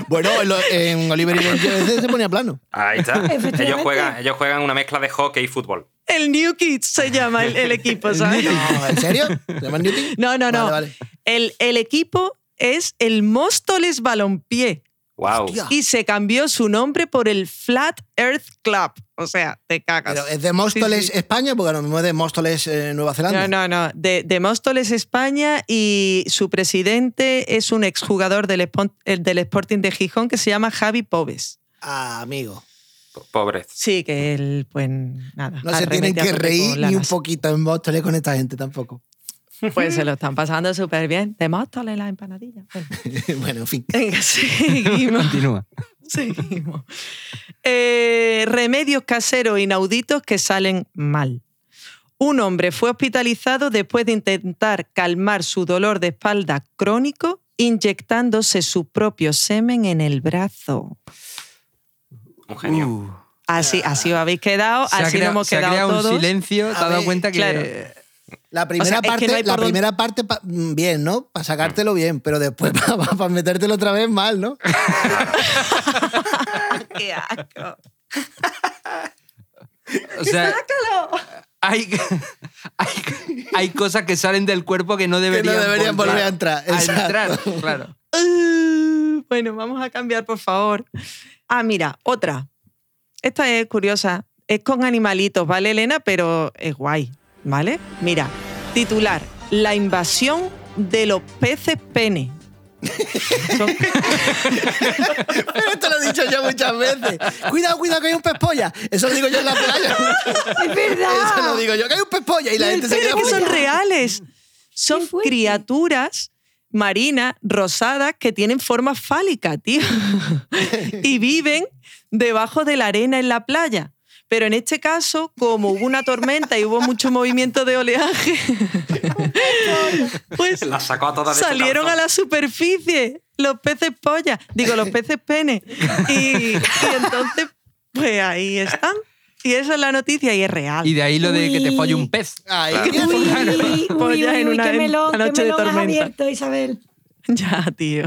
Bueno, en, lo- en Oliver y Benji se ponía plano. Ahí está. Ellos, juegan, ellos juegan una mezcla de hockey y fútbol. El New Kids se llama el, el equipo, ¿sabes? No, ¿En serio? ¿Se llama Newton? No, no, no. Vale, vale. El, el equipo es el Móstoles Balompié Wow. Hostia. y se cambió su nombre por el Flat Earth Club. O sea, te cagas. Pero es de Móstoles, Sí, sí. España, porque lo mismo es de Móstoles, eh, Nueva Zelanda. No, no, no. De, de Móstoles, España, y su presidente es un exjugador del, el del Sporting de Gijón que se llama Javi Pobes. Ah, amigo. Pobre. Sí, que él, pues nada. No se tienen que reír ni un poquito en Móstoles con esta gente tampoco. Pues se lo están pasando súper bien. De Móstoles la empanadilla. Bueno, bueno, en fin. venga, seguimos. Continúa. Seguimos. Eh, remedios caseros inauditos que salen mal. Un hombre fue hospitalizado después de intentar calmar su dolor de espalda crónico inyectándose su propio semen en el brazo. Un genio. Uh, Así, así os habéis quedado, se ha así nos hemos se ha quedado creado todos. un silencio. Te has dado cuenta que. claro. La primera es que parte, no la dónde- primera parte pa- mm, bien, ¿no? Para sacártelo bien, pero después para metértelo otra vez mal, ¿no? ¡Qué asco! O sea, hay, hay, hay cosas que salen del cuerpo que no deberían, deberían volver a entrar, A exacto. entrar, claro. Uh, Bueno, vamos a cambiar, por favor. Ah, mira, otra. Esta es curiosa. Es con animalitos, ¿vale, Elena? Pero es guay, ¿vale? Mira, titular. La invasión de los peces pene. Pero esto lo he dicho yo muchas veces. Cuidado, cuidado, que hay un pez polla. Eso lo digo yo en la playa. Es verdad. Eso lo digo yo, que hay un pez polla y la gente se Pero queda es que son reales. Son criaturas marinas rosadas que tienen forma fálica, tío. y viven debajo de la arena en la playa. Pero en este caso, como hubo una tormenta y hubo mucho movimiento de oleaje, pues La sacó a salieron a la superficie los peces polla, digo, los peces pene. Y, y entonces, pues ahí están. Y esa es la noticia y es real. Y de ahí lo de que te folle un pez. Ahí. Uy, uy, uy, Pollas en una- qué en melón, la qué noche de has tormenta. abierto, Isabel. Ya, tío.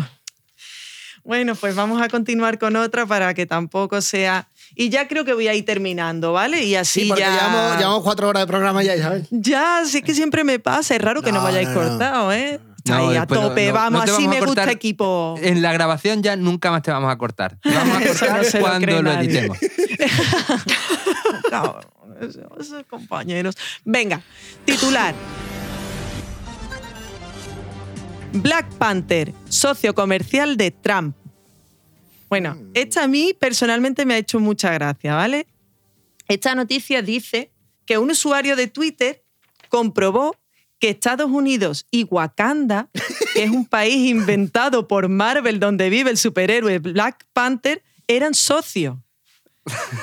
Bueno, pues vamos a continuar con otra para que tampoco sea. Y ya creo que voy a ir terminando, ¿vale? Y así Sí, porque ya. llevamos, llevamos cuatro horas de programa ya, Isabel. Ya, sí que siempre me pasa. Es raro que no, No, me hayáis no, cortado, ¿eh? No, ahí a tope, no- vamos, no así vamos me gusta equipo. En la grabación ya nunca más te vamos a cortar. Te vamos a cortar lo cuando lo nadie. editemos. Esos compañeros. Venga, titular. Black Panther, socio comercial de Trump. Bueno, esta a mí personalmente me ha hecho mucha gracia, ¿vale? Esta noticia dice que un usuario de Twitter comprobó que Estados Unidos y Wakanda, que es un país inventado por Marvel donde vive el superhéroe Black Panther, eran socios.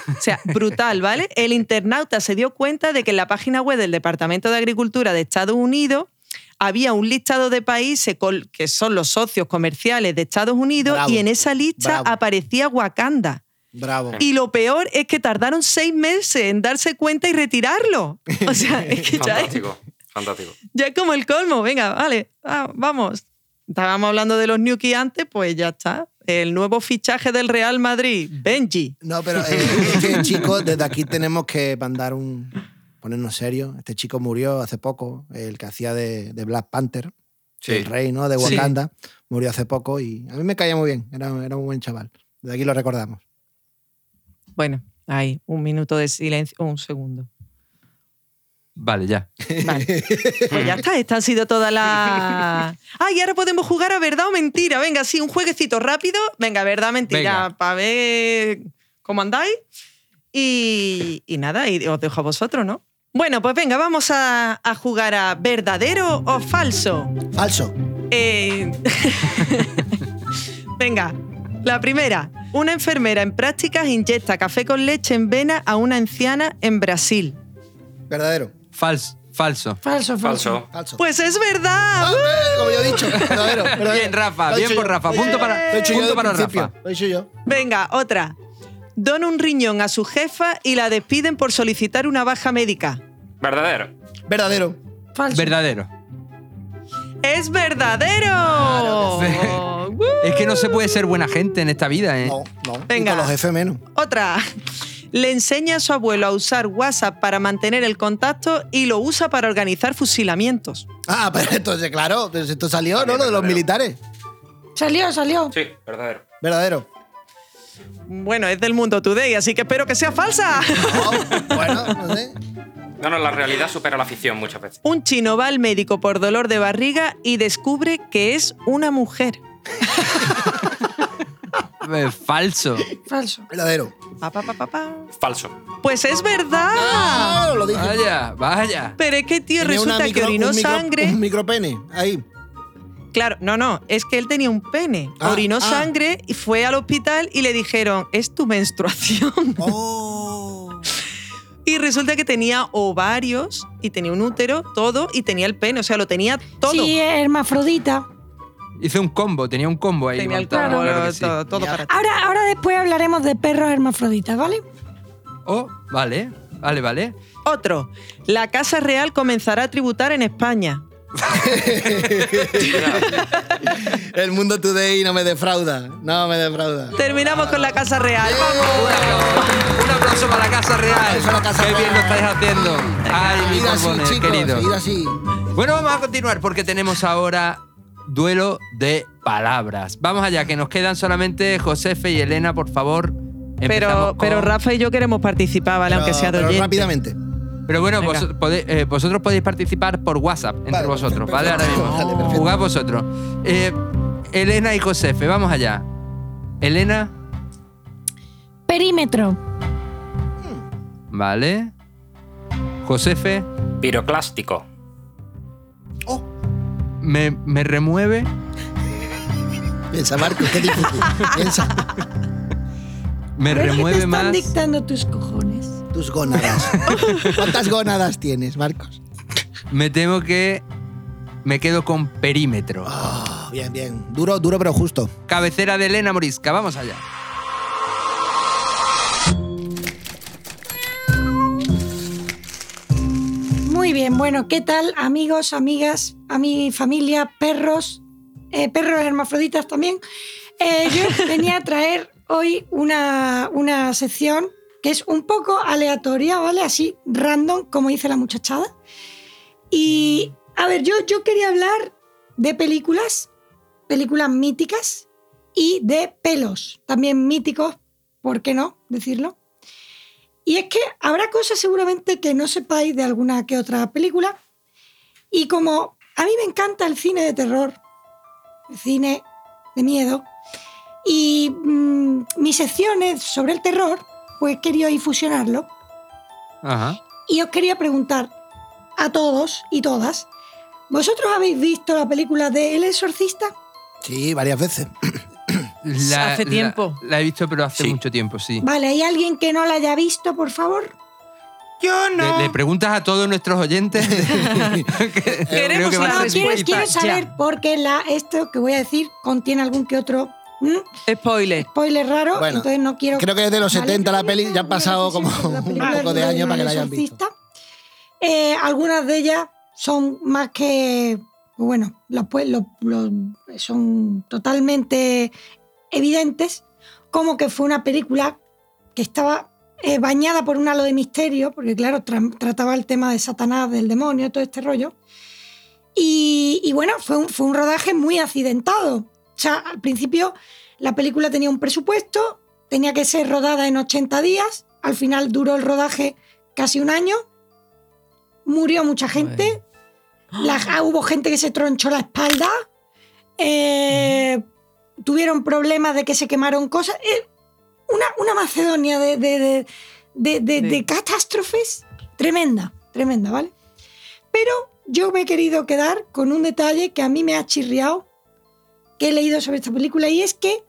O sea, brutal, ¿vale? El internauta se dio cuenta de que en la página web del Departamento de Agricultura de Estados Unidos había un listado de países que son los socios comerciales de Estados Unidos Bravo, y en esa lista bravo. aparecía Wakanda. Bravo. Y lo peor es que tardaron seis meses en darse cuenta y retirarlo. O sea, es que ya es, Fantástico, fantástico. ya es como el colmo. Venga, vale, ah, vamos. Estábamos hablando de los Nuki antes, pues ya está. El nuevo fichaje del Real Madrid, Benji. No, pero eh, es que, chicos, desde aquí tenemos que mandar un. Ponernos serios. Este chico murió hace poco, el que hacía de, de Black Panther, Sí. el rey ¿no? de Sí. Wakanda. Murió hace poco y a mí me caía muy bien. Era, era un buen chaval. Desde aquí lo recordamos. Bueno, ahí, un minuto de silencio, un segundo. Vale, ya. Vale. Pues ya está, esta ha sido toda la. Ah, y ahora podemos jugar a verdad o mentira. Venga, sí, un jueguecito rápido. Venga, verdad o mentira, para ver cómo andáis. Y, y nada, y os dejo a vosotros, ¿no? Bueno, pues venga, vamos a, a jugar a verdadero o falso. Falso. Eh, Venga, la primera. Una enfermera en prácticas inyecta café con leche en vena a una anciana en Brasil. Verdadero. Falso. Falso. Falso, falso. Falso. Pues es verdad. Ah, eh, como yo he dicho. Verdadero. verdadero. Bien, Rafa, bien por. Rafa. Punto para- punto para. Rafa. Lo he dicho yo. Venga, otra. Dona un riñón a su jefa y la despiden por solicitar una baja médica. Verdadero. Verdadero. Falso. Verdadero. ¡Es verdadero! Es que no se puede ser buena gente en esta vida, ¿eh? No, no. Venga. Y con los jefes menos. Otra. Le enseña a su abuelo a usar WhatsApp para mantener el contacto y lo usa para organizar fusilamientos. Ah, pero entonces, claro, esto salió, ¿no? Lo de los militares. Salió, salió. Sí, verdadero. Verdadero. Bueno, es del mundo today, así que espero que sea falsa. No, bueno, no sé. No, no, la realidad supera la ficción muchas veces. Un chino va al médico por dolor de barriga y descubre que es una mujer. Falso. Falso. Verdadero. Pa, pa, pa, pa, pa. Falso. Pues es verdad. Ah, lo dije. Vaya, vaya. Pero es que, tío, Tenía una resulta que orinó un micro- sangre. Un micropene, ahí. Claro, no, no, es que él tenía un pene. Ah, orinó ah. sangre y fue al hospital y le dijeron, es tu menstruación. Oh. Y resulta que tenía ovarios y tenía un útero, todo, y tenía el pene, o sea, lo tenía todo. Sí, hermafrodita. Hice un combo, tenía un combo ahí. tenía el montado, cuerpo, claro que sí. todo, para ti. Ahora, ahora después hablaremos de perros hermafroditas, ¿vale? Oh, vale, vale, vale. Otro, la Casa Real comenzará a tributar en España. El mundo today no me defrauda. No me defrauda. Terminamos con la Casa Real. ¡Vamos! Un aplauso para la Casa Real. Eso, la Casa Qué bien Real. lo estáis haciendo. Ay, así, chicos, así. Bueno, vamos a continuar porque tenemos ahora duelo de palabras. Vamos allá, que nos quedan solamente Josefe y Elena, por favor. Empezamos Pero, con- pero Rafa y yo queremos participar, ¿vale? Aunque sea de pero rápidamente. Pero bueno, vos- pode- eh, vosotros podéis participar por WhatsApp entre Vale, vosotros, perfecto, ¿vale? Ahora mismo. Jugad vosotros. Eh, Elena y Josefe, vamos allá. Elena, Perímetro. vale. Josefe, Piroclástico. Oh, me, me remueve. piensa, Marco, qué difícil. piensa. Me es que te remueve están más. dictando tus cojones. Tus gónadas. ¿Cuántas gónadas tienes, Marcos? Me temo que me quedo con perímetro. Ah, bien, bien. Duro, duro, pero justo. Cabecera de Elena Morisca, vamos allá. Muy bien, bueno, ¿qué tal amigos, amigas, a mi familia, perros, eh, perros hermafroditas también? Eh, yo venía a traer hoy una, una sección que es un poco aleatoria, ¿vale? Así, random, como dice la muchachada. Y, a ver, yo, yo quería hablar de películas, películas míticas y de pelos, también míticos, ¿por qué no decirlo? Y es que habrá cosas seguramente que no sepáis de alguna que otra película. Y como a mí me encanta el cine de terror, el cine de miedo, y mm, mis secciones sobre el terror, pues quería ahí fusionarlo. Ajá. Y os quería preguntar a todos y todas, ¿vosotros habéis visto la película de El Exorcista? Sí, varias veces. La- Hace tiempo. La, he visto, pero hace Sí. mucho tiempo, sí. Vale, ¿hay alguien que no la haya visto, por favor? Yo Le, le preguntas a todos nuestros oyentes. Que creo que la No, quiero, quiero ya. saber porque la, esto que voy a decir contiene algún que otro ¿m? Spoiler. spoiler raro, Bueno, entonces no quiero... creo que es de los Vale, 70 la peli, ya han pasado como un poco de años para que la hayan visto. Eh, algunas de ellas son más que... Bueno, los, pues, los- los- son totalmente evidentes, como que fue una película que estaba eh, bañada por un halo de misterio, porque claro, tra- trataba el tema de Satanás, del demonio, todo este rollo. Y, y bueno, fue un, fue un rodaje muy accidentado. Sea, al principio la película tenía un presupuesto, tenía que ser rodada en 80 días, al final duró el rodaje casi un año, murió mucha gente, la- ah, hubo gente que se tronchó la espalda, eh, tuvieron problemas de que se quemaron cosas. eh, una, una Macedonia de, de- catástrofes tremenda, tremenda, ¿vale? Pero yo me he querido quedar con un detalle que a mí me ha chirriado, que he leído sobre esta película, y es que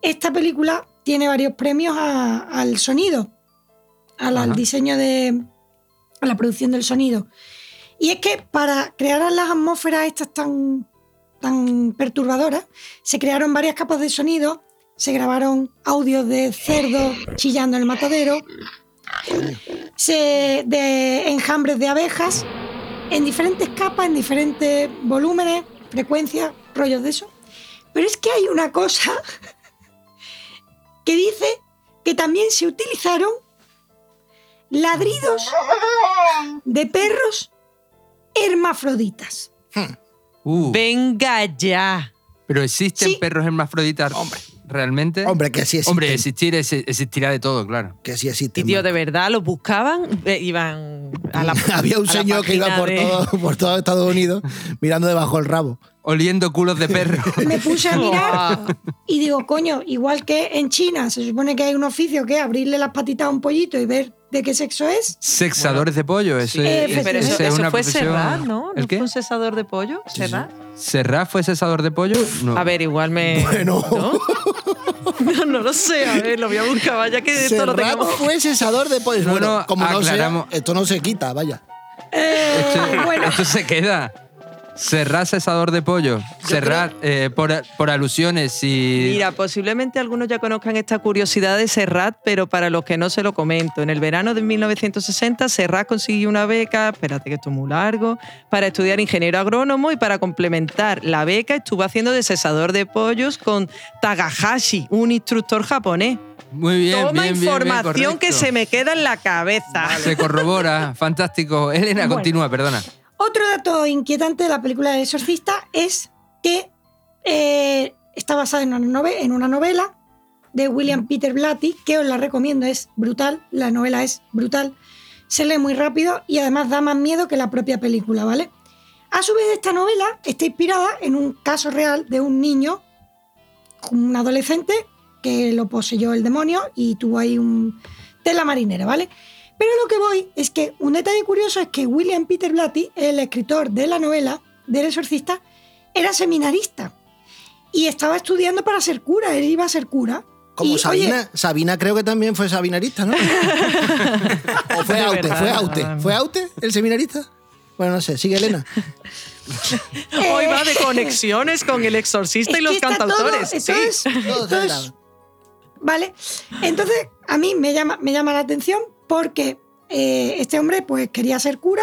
esta película tiene varios premios a- al sonido, al, diseño de. a la producción del sonido. Y es que para crear las atmósferas estas tan, tan perturbadoras, se crearon varias capas de sonido, se grabaron audios de cerdos chillando en el matadero, se, de enjambres de abejas, en diferentes capas, en diferentes volúmenes, frecuencias, rollos de eso. Pero es que hay una cosa que dice que también se utilizaron ladridos de perros hermafroditas. Uh, Venga ya. pero existen Sí. perros hermafroditas. Hombre. ¿Realmente? Hombre, que sí existen. Hombre, existir es- existirá de todo, claro. Que sí existen. Y tío, de verdad, los buscaban, eh, iban a la Había un a señor que iba por de- todo, por todo Estados Unidos mirando debajo del rabo. Oliendo culos de perro. Me puse a mirar y digo, coño, igual que en China se supone que hay un oficio que es abrirle las patitas a un pollito y ver de qué sexo es. Sexadores de pollo. Eso, Sí, es- Eh, pero eso, esa es eso una fue profesión- Serrat, ¿no? ¿El ¿No qué? fue un cesador de pollo? ¿Serrat? ¿Serrat fue cesador de pollo? No. A ver, igual me. Bueno. ¿no? No, no lo sé, a ver, lo voy a buscar, vaya que esto lo Serrat tengamos. fue cesador de pollos. No, Bueno, no, como no sea, aclaramos. esto no se quita, vaya. Eh, Esto, bueno, esto se queda. Serrat cesador de pollo. Serrat eh, por, por alusiones y. Mira, posiblemente algunos ya conozcan esta curiosidad de Serrat, pero para los que no se lo comento, en el verano de 1960 Serrat consiguió una beca, espérate que esto es muy largo, para estudiar ingeniero agrónomo y para complementar la beca estuvo haciendo de cesador de pollos con Tagahashi, un instructor japonés. Muy bien, Toma bien, bien, bien, información que se me queda en la cabeza. Se corrobora. Fantástico. Elena, Bueno. continúa, perdona. Otro dato inquietante de la película El Exorcista es que eh, está basada en una, nove- en una novela de William Peter Blatty, que os la recomiendo, es brutal, la novela es brutal, se lee muy rápido y además da más miedo que la propia película, ¿vale? A su vez, esta novela está inspirada en un caso real de un niño, un adolescente, que lo poseyó el demonio y tuvo ahí un tela marinera, ¿vale? Pero lo que voy es que un detalle curioso es que William Peter Blatty, el escritor de la novela del exorcista, era seminarista y estaba estudiando para ser cura, él iba a ser cura. Como Y, Sabina, oye, Sabina creo que también fue seminarista, ¿no? o fue Aute, fue Aute. ¿Fue Aute el seminarista? Bueno, no sé, sigue Elena. Hoy va de conexiones con el exorcista es y los cantautores. todo- sí. esto es- Todo esto se es- graba. Vale, entonces a mí me llama, me llama la atención porque eh, este hombre pues quería ser cura,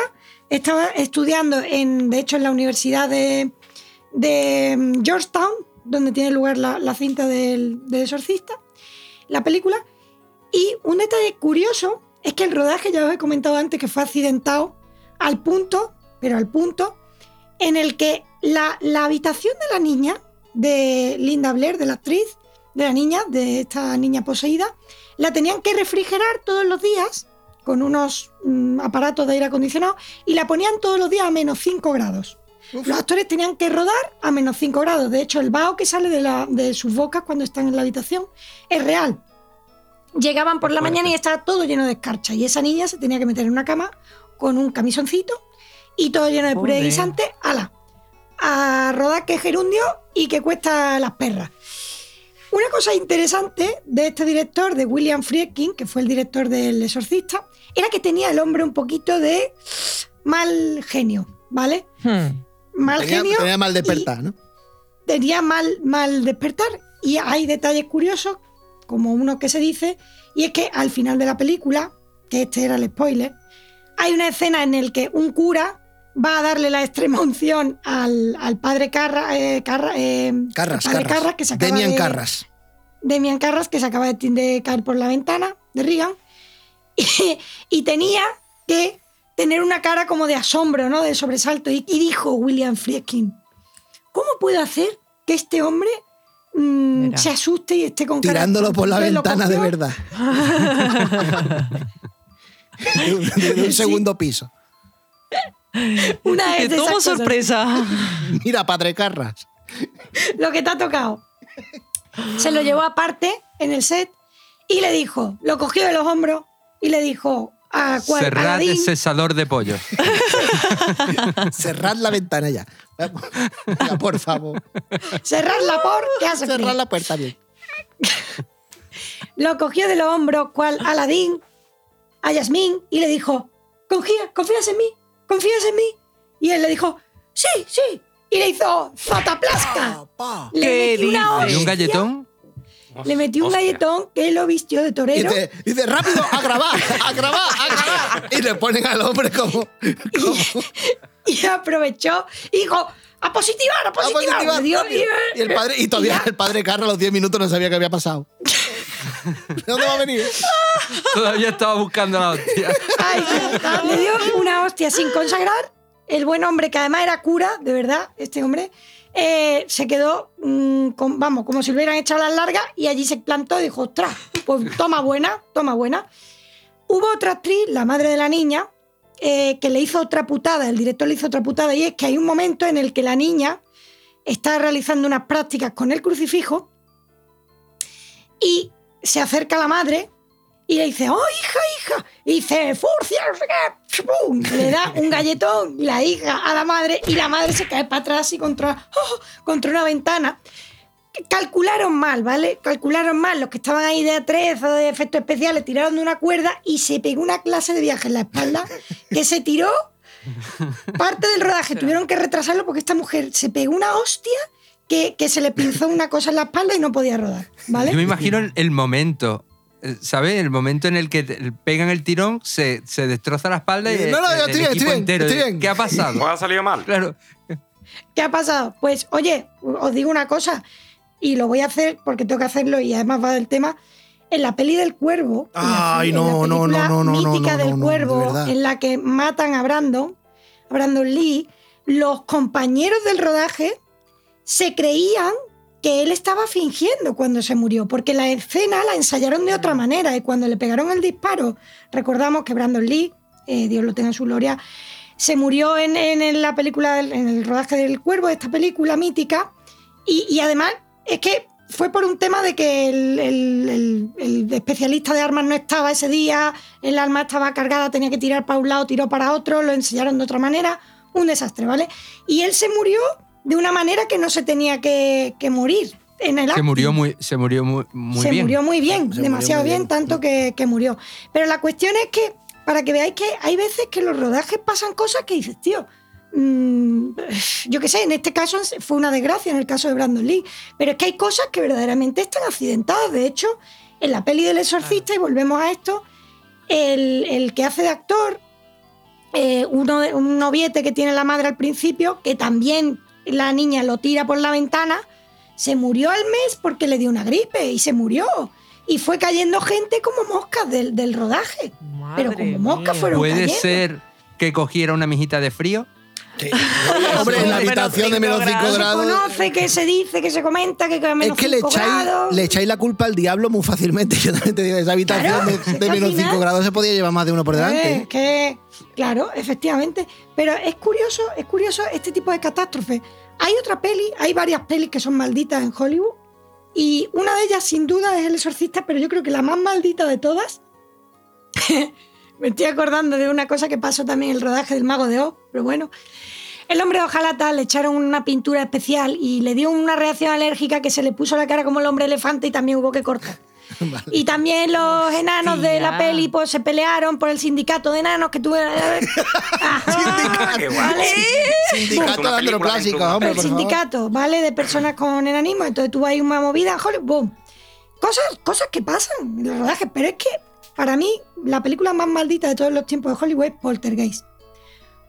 estaba estudiando en, de hecho en la Universidad de, de mm, Georgetown, donde tiene lugar la, la cinta del, del exorcista, la película. Y un detalle curioso es que el rodaje, ya os he comentado antes, que fue accidentado al punto, pero al punto, en el que la, la habitación de la niña, de Linda Blair, de la actriz, de la niña, de esta niña poseída, la tenían que refrigerar todos los días con unos mm, aparatos de aire acondicionado y la ponían todos los días a menos 5 grados. Los actores tenían que rodar a menos 5 grados. De hecho, el vaho que sale de, la- de sus bocas cuando están en la habitación es real. Llegaban por la mañana y estaba todo lleno de escarcha. Y esa niña se tenía que meter en una cama con un camisoncito y todo lleno de puré de guisante. ¡Hala! A rodar que es gerundio y que cuesta las perras. Una cosa interesante de este director, de William Friedkin, que fue el director del Exorcista, era que tenía el hombre un poquito de mal genio, ¿vale? Hmm. Mal Tenía, genio. tenía mal despertar, ¿no? Tenía mal, mal despertar. Y hay detalles curiosos, como uno que se dice, y es que al final de la película, que este era el spoiler, hay una escena en la que un cura va a darle la extrema unción al, al padre Carra, eh, Carra- eh, Carras, padre Carras. Carras, que se acaba Demian de- Carras. Demian Carras, que se acaba de, de caer por la ventana de Reagan, y, y tenía que tener una cara como de asombro, ¿no? De sobresalto. Y, y dijo William Friedkin, ¿cómo puedo hacer que este hombre mm, Mira. se asuste y esté con cara Tirándolo por la ventana de verdad. de, de un segundo piso. Una de tomo esas cosas. sorpresa. Mira, Padre Carras. lo que te ha tocado. Se lo llevó aparte en el set y le dijo, lo cogió de los hombros y le dijo a cuál, Cerrad Aladín, el cesador de pollo. Cerrad la ventana ya. Venga, por favor. cerrarla por, ¿qué hace frío? Cerrad la puerta bien. Lo cogió de los hombros cual Aladín a Yasmín y le dijo, confía, confías en mí, confías en mí. Y él le dijo, sí, sí. Y le hizo Zataplasca. Le ¿Qué metió una dices? ¿Y un hostia, galletón? Le metió un Hostia. galletón que lo vistió de Y torero. dice, dice, rápido, a grabar, a grabar, a grabar. Y le ponen al hombre como. como y aprovechó y dijo, a positivar, a a positivar. positivar, Le dio- rápido. y, el padre, y todavía el padre Carras a los 10 minutos no sabía qué había pasado. ¿De dónde va a venir? Todavía estaba buscando la hostia. Ay, le dio una hostia sin consagrar. El buen hombre, que además era cura, de verdad, este hombre, eh, se quedó, mm, con- vamos, como si lo hubieran echado las largas y allí se plantó y dijo, ostras, pues toma buena, toma buena. Hubo otra actriz, la madre de la niña, eh, que le hizo otra putada, el director le hizo otra putada, y es que hay un momento en el que la niña está realizando unas prácticas con el crucifijo y se acerca la madre y le dice, ¡oh, hija, hija! Y dice, ¡Furcia! ¡pum! Le da un galletón la hija a la madre y la madre se cae para atrás y contra, ¡oh! contra una ventana. Calcularon mal, ¿vale? Calcularon mal. Los que estaban ahí de A3 o de efectos especiales tiraron de una cuerda y se pegó una clase de viaje en la espalda que se tiró parte del rodaje. Tuvieron que retrasarlo porque esta mujer se pegó una hostia que, que se le pinzó una cosa en la espalda y no podía rodar, ¿vale? Yo me imagino el- momento, ¿sabes? El momento en el que te- pegan el tirón, se, se destroza la espalda y No, no, el, yo el estoy bien, estoy bien, entero. estoy bien. ¿Qué ha pasado? ¿No ha salido mal? Claro. ¿Qué ha pasado? Pues, oye, os digo una cosa, y lo voy a hacer porque tengo que hacerlo y además va del tema. En la peli del cuervo, en la- Ay, en la no, no, no, no, no, mítica no, del no, cuervo, de en la que matan a Brandon, a Brandon Lee, los compañeros del rodaje se creían que él estaba fingiendo cuando se murió, porque la escena la ensayaron de otra manera y cuando le pegaron el disparo, recordamos que Brandon Lee, eh, Dios lo tenga en su gloria, se murió en, en la película, en el rodaje del cuervo, de esta película mítica, y, y además es que fue por un tema de que el, el- el- especialista de armas no estaba ese día, el arma estaba cargada, tenía que tirar para un lado, tiró para otro, lo enseñaron de otra manera, un desastre, ¿vale? Y él se murió de una manera que no se tenía que, que morir. En el Se murió muy, se murió muy, muy se bien. murió muy bien, Se murió demasiado muy bien, bien. tanto que, que murió. Pero la cuestión es que, para que veáis que hay veces que los rodajes pasan cosas que dices, tío, mm, yo qué sé, en este caso fue una desgracia, en el caso de Brandon Lee, pero es que hay cosas que verdaderamente están accidentadas. De hecho, en la peli del exorcista, y volvemos a esto, el, el que hace de actor, eh, uno de- un noviete que tiene la madre al principio, que también la niña lo tira por la ventana, se murió al mes porque le dio una gripe y se murió. Y fue cayendo gente como moscas del, del rodaje. Pero como moscas fueron ¿Puede cayendo. ser que cogiera una mijita de frío? Sí. Hombre, en la habitación de menos 5 cinco Se grados. conoce, que se dice, que se comenta, que Es que le echáis, grados. le echáis la culpa al diablo muy fácilmente. Yo también te digo, esa habitación Claro, de, es de menos 5 final- grados se podía llevar más de uno por delante. Eh, que, claro, efectivamente. Pero es curioso, es curioso este tipo de catástrofes. Hay otra peli, hay varias pelis que son malditas en Hollywood. Y una de ellas, sin duda, es El Exorcista, pero yo creo que la más maldita de todas. me estoy acordando de una cosa que pasó también en el rodaje del Mago de Oz, pero bueno. El hombre de hojalata le echaron una pintura especial y le dio una reacción alérgica que se le puso la cara como el hombre elefante y también hubo que cortar. Y también los enanos de la peli pues, se pelearon por el sindicato de enanos que tuve. Sindicato. Qué guay. ¿Vale? Sindicato de androplásicos, hombre, El por favor. sindicato, ¿vale? De personas con enanismo. Entonces tú hay una movida en Hollywood. boom. Cosas, cosas que pasan en los rodajes. Pero es que para mí la película más maldita de todos los tiempos de Hollywood es Poltergeist.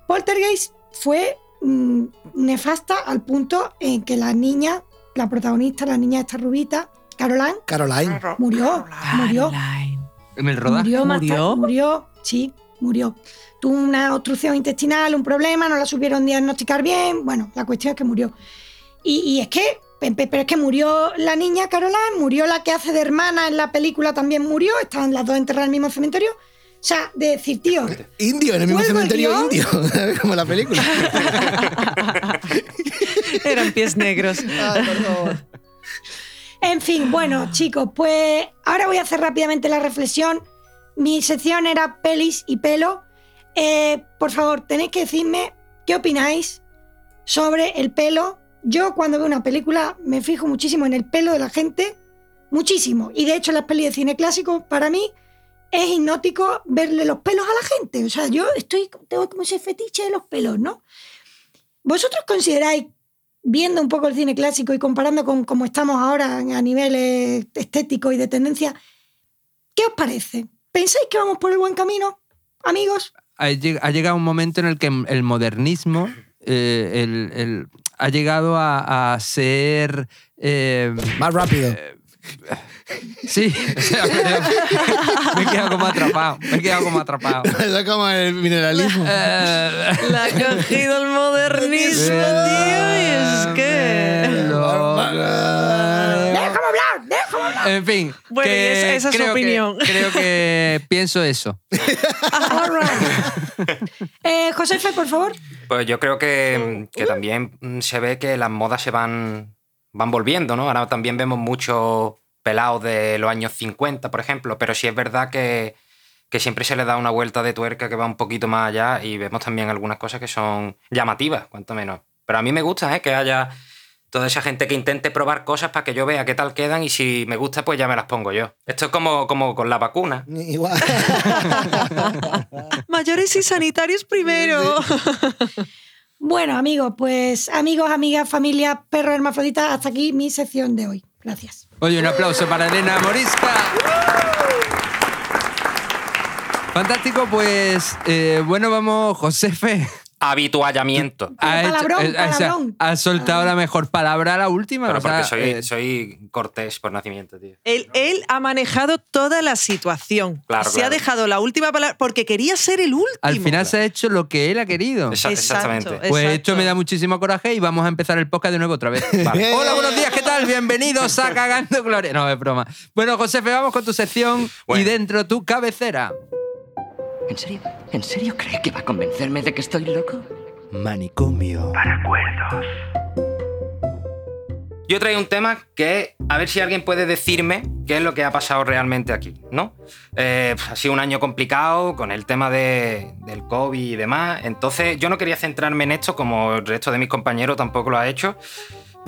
Poltergeist fue mm, nefasta al punto en que la niña, la protagonista, la niña esta rubita, Caroline, Caroline. murió. Murió. Caroline. En el rodaje. Murió más ¿Murió? Murió, sí, murió. Tuvo una obstrucción intestinal, un problema, no la supieron diagnosticar bien. Bueno, la cuestión es que murió. Y, y es que, pero es que murió la niña Caroline, murió la que hace de hermana en la película, también murió. Estaban las dos enterradas en el mismo cementerio. O sea, de decir, tío, Indio, en el mismo el cementerio guion. indio, como la película. Eran pies negros. Ay, por favor. En fin, bueno, chicos, pues ahora voy a hacer rápidamente la reflexión. Mi sección era pelis y pelo. Eh, por favor, tenéis que decirme qué opináis sobre el pelo. Yo cuando veo una película me fijo muchísimo en el pelo de la gente, muchísimo. Y de hecho las pelis de cine clásico para mí es hipnótico verle los pelos a la gente. O sea, yo estoy, tengo como ese fetiche de los pelos, ¿no? ¿Vosotros consideráis viendo un poco el cine clásico y comparando con cómo estamos ahora a nivel estético y de tendencia, ¿qué os parece? ¿Pensáis que vamos por el buen camino, amigos? ha lleg- ha llegado un momento en el que el modernismo eh, el- ha llegado a, a ser... eh, Más rápido. sí, o sea, me, he quedado como atrapado. Me he quedado como atrapado. Eso es como el mineralismo. Eh, La ha cogido el modernismo, tío, y es que... En fin. Bueno, que esa- esa es su creo que- opinión. creo que pienso eso. All right. Eh, Josefe, por favor. Pues yo creo que, que también mm, se ve que las modas se van, van volviendo, ¿no? Ahora también vemos muchos pelados de los años 50, por ejemplo, pero sí es verdad que, que siempre se le da una vuelta de tuerca que va un poquito más allá y vemos también algunas cosas que son llamativas, cuanto menos. Pero a mí me gusta ¿eh? que haya toda esa gente que intente probar cosas para que yo vea qué tal quedan y si me gusta, pues ya me las pongo yo. Esto es como, como con la vacuna. Igual. Mayores y sanitarios primero. Bueno, amigos, pues amigos, amigas, familia, perro hermafrodita, hasta aquí mi sección de hoy. Gracias. Oye, un aplauso para Elena Morisca. Fantástico, pues eh, bueno, vamos, Josefe. Habituallamiento. Ha, Palabrón, eh, o sea, palabrón. ha soltado la mejor palabra a la última. Pero o sea, porque soy, eh, soy cortés por nacimiento, tío. Él, él ha manejado toda la situación. Claro, Se claro. ha dejado la última palabra porque quería ser el último. al final se ha hecho lo que él ha querido. Exacto, exactamente. Pues exacto. esto me da muchísimo coraje y vamos a empezar el podcast de nuevo otra vez. Vale. Hola, buenos días, ¿qué tal? Bienvenidos a Cagando Gloria. No, es broma. Bueno, Josefe, vamos con tu sección y Bueno. dentro tu cabecera. ¿En serio? ¿En serio cree que va a convencerme de que estoy loco? Manicomio. Yo traigo un tema que a ver si alguien puede decirme qué es lo que ha pasado realmente aquí, ¿no? Eh, ha sido un año complicado con el tema de- del COVID y demás, entonces yo no quería centrarme en esto como el resto de mis compañeros tampoco lo ha hecho,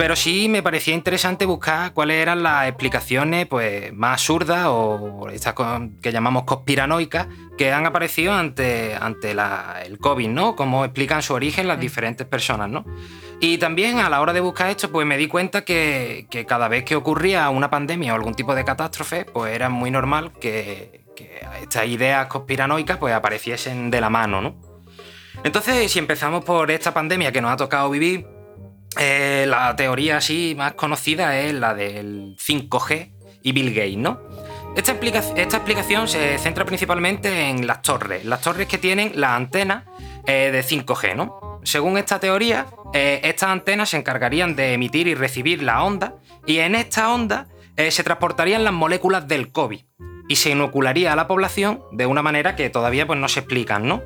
pero sí me parecía interesante buscar cuáles eran las explicaciones pues, más absurdas o estas que llamamos conspiranoicas que han aparecido ante, ante la- el COVID, ¿no? Cómo explican su origen las diferentes personas, ¿no? Y también a la hora de buscar esto, pues me di cuenta que, que cada vez que ocurría una pandemia o algún tipo de catástrofe, pues era muy normal que, que estas ideas conspiranoicas pues apareciesen de la mano, ¿no? Entonces, si empezamos por esta pandemia que nos ha tocado vivir, eh, la teoría así más conocida es la del 5G y Bill Gates, ¿no? Esta, explica- esta explicación se centra principalmente en las torres, las torres que tienen las antenas eh, de 5G, ¿no? Según esta teoría, eh, estas antenas se encargarían de emitir y recibir la onda, y en esta onda se transportarían las moléculas del COVID y se inocularía a la población de una manera que todavía pues, no se explican, ¿no?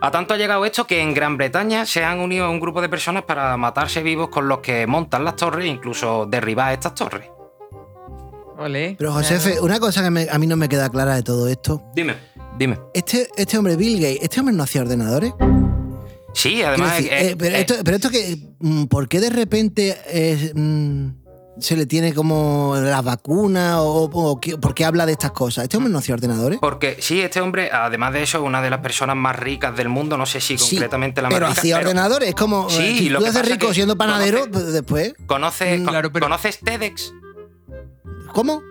A tanto ha llegado esto que en Gran Bretaña se han unido a un grupo de personas para matarse vivos con los que montan las torres e incluso derribar estas torres. Ole. Pero Josefe, una cosa que me- a mí no me queda clara de todo esto. Dime, dime. Este, este hombre, Bill Gates, ¿este hombre no hacía ordenadores? Sí, además... Decir, eh, eh, pero, eh, esto, pero esto que. mm, ¿Por qué de repente mm, se le tiene como la vacuna o, o qué- por qué habla de estas cosas? ¿Este hombre no hacía ordenadores? Porque sí, este hombre, además de eso, es una de las personas más ricas del mundo, no sé si Sí, concretamente la más pero rica. hacía pero ordenadores. Es como. Sí, eh, si lo tú que haces rico que siendo panadero, conoce- pues después. ¿Conoces, Mm, claro, pero- ¿Conoces TEDx? ¿Cómo?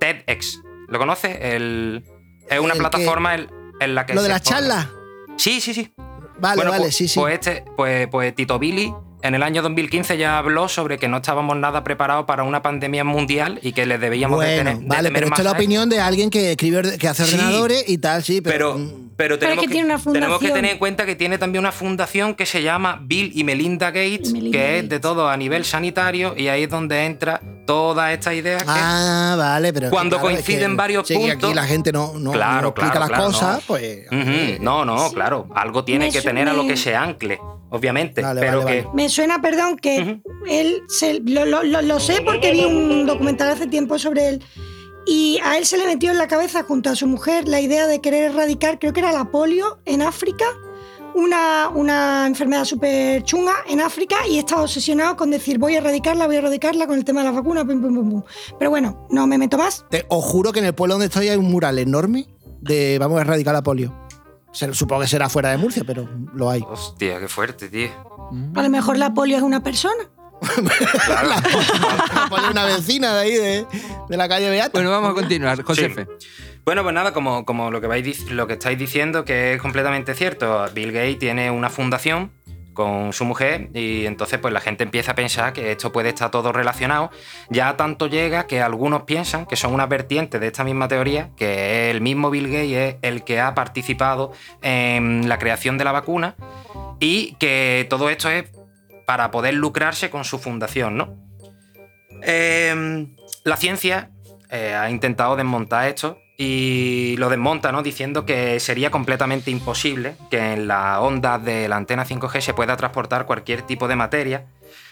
TEDx. ¿Lo conoces? El, es una ¿El plataforma en, en la que Lo de las charlas. Sí, sí, sí. Vale, Bueno, vale, pues, sí, sí. Pues, este, pues, pues Tito Billy en el año 2015 ya habló sobre que no estábamos nada preparados para una pandemia mundial y que les debíamos de bueno, tener. de vale, pero más esto es la opinión de alguien que escribe, que hace Sí. ordenadores y tal, sí, pero. Pero, mm, pero, tenemos, que tiene tenemos que tener en cuenta que tiene también una fundación que se llama Bill y Melinda Gates, Y Melinda que es Gates. de todo a nivel sanitario y ahí es donde entra toda esta idea que Ah, vale, pero. Cuando claro, es coinciden que- varios sí, puntos- aquí la gente no, no, Claro, no explica claro, las claro, cosas, no. pues. Ujú, No, no, claro. Algo tiene Me que tener a lo que se ancle, obviamente. Vale, pero vale, que. vale. Me suena, perdón, que él se, lo, lo- lo- lo sé porque vi un documental hace tiempo sobre él. Y a él se le metió en la cabeza junto a su mujer la idea de querer erradicar, creo que era la polio en África, una, una enfermedad súper chunga en África y estaba obsesionado con decir voy a erradicarla, voy a erradicarla con el tema de las vacunas, pum, pum, pum, pum. Pero bueno, no me meto más. Te, os juro que en el pueblo donde estoy hay un mural enorme de vamos a erradicar la polio. Se- Supongo que será fuera de Murcia, pero lo hay. Hostia, qué fuerte, tío. A lo mejor la polio es una persona. La polio es una vecina de ahí, de, de la calle Beata. Bueno, vamos a continuar. Josefe. Bueno, pues nada, como, como lo, que vais, lo que estáis diciendo, que es completamente cierto. Bill Gates tiene una fundación con su mujer y entonces pues la gente empieza a pensar que esto puede estar todo relacionado. Ya tanto llega que algunos piensan que son unas vertientes de esta misma teoría, que el mismo Bill Gates es el que ha participado en la creación de la vacuna y que todo esto es para poder lucrarse con su fundación, ¿no? Eh, la ciencia eh, ha intentado desmontar esto y lo desmonta, ¿no? Diciendo que sería completamente imposible que en las ondas de la antena 5G se pueda transportar cualquier tipo de materia,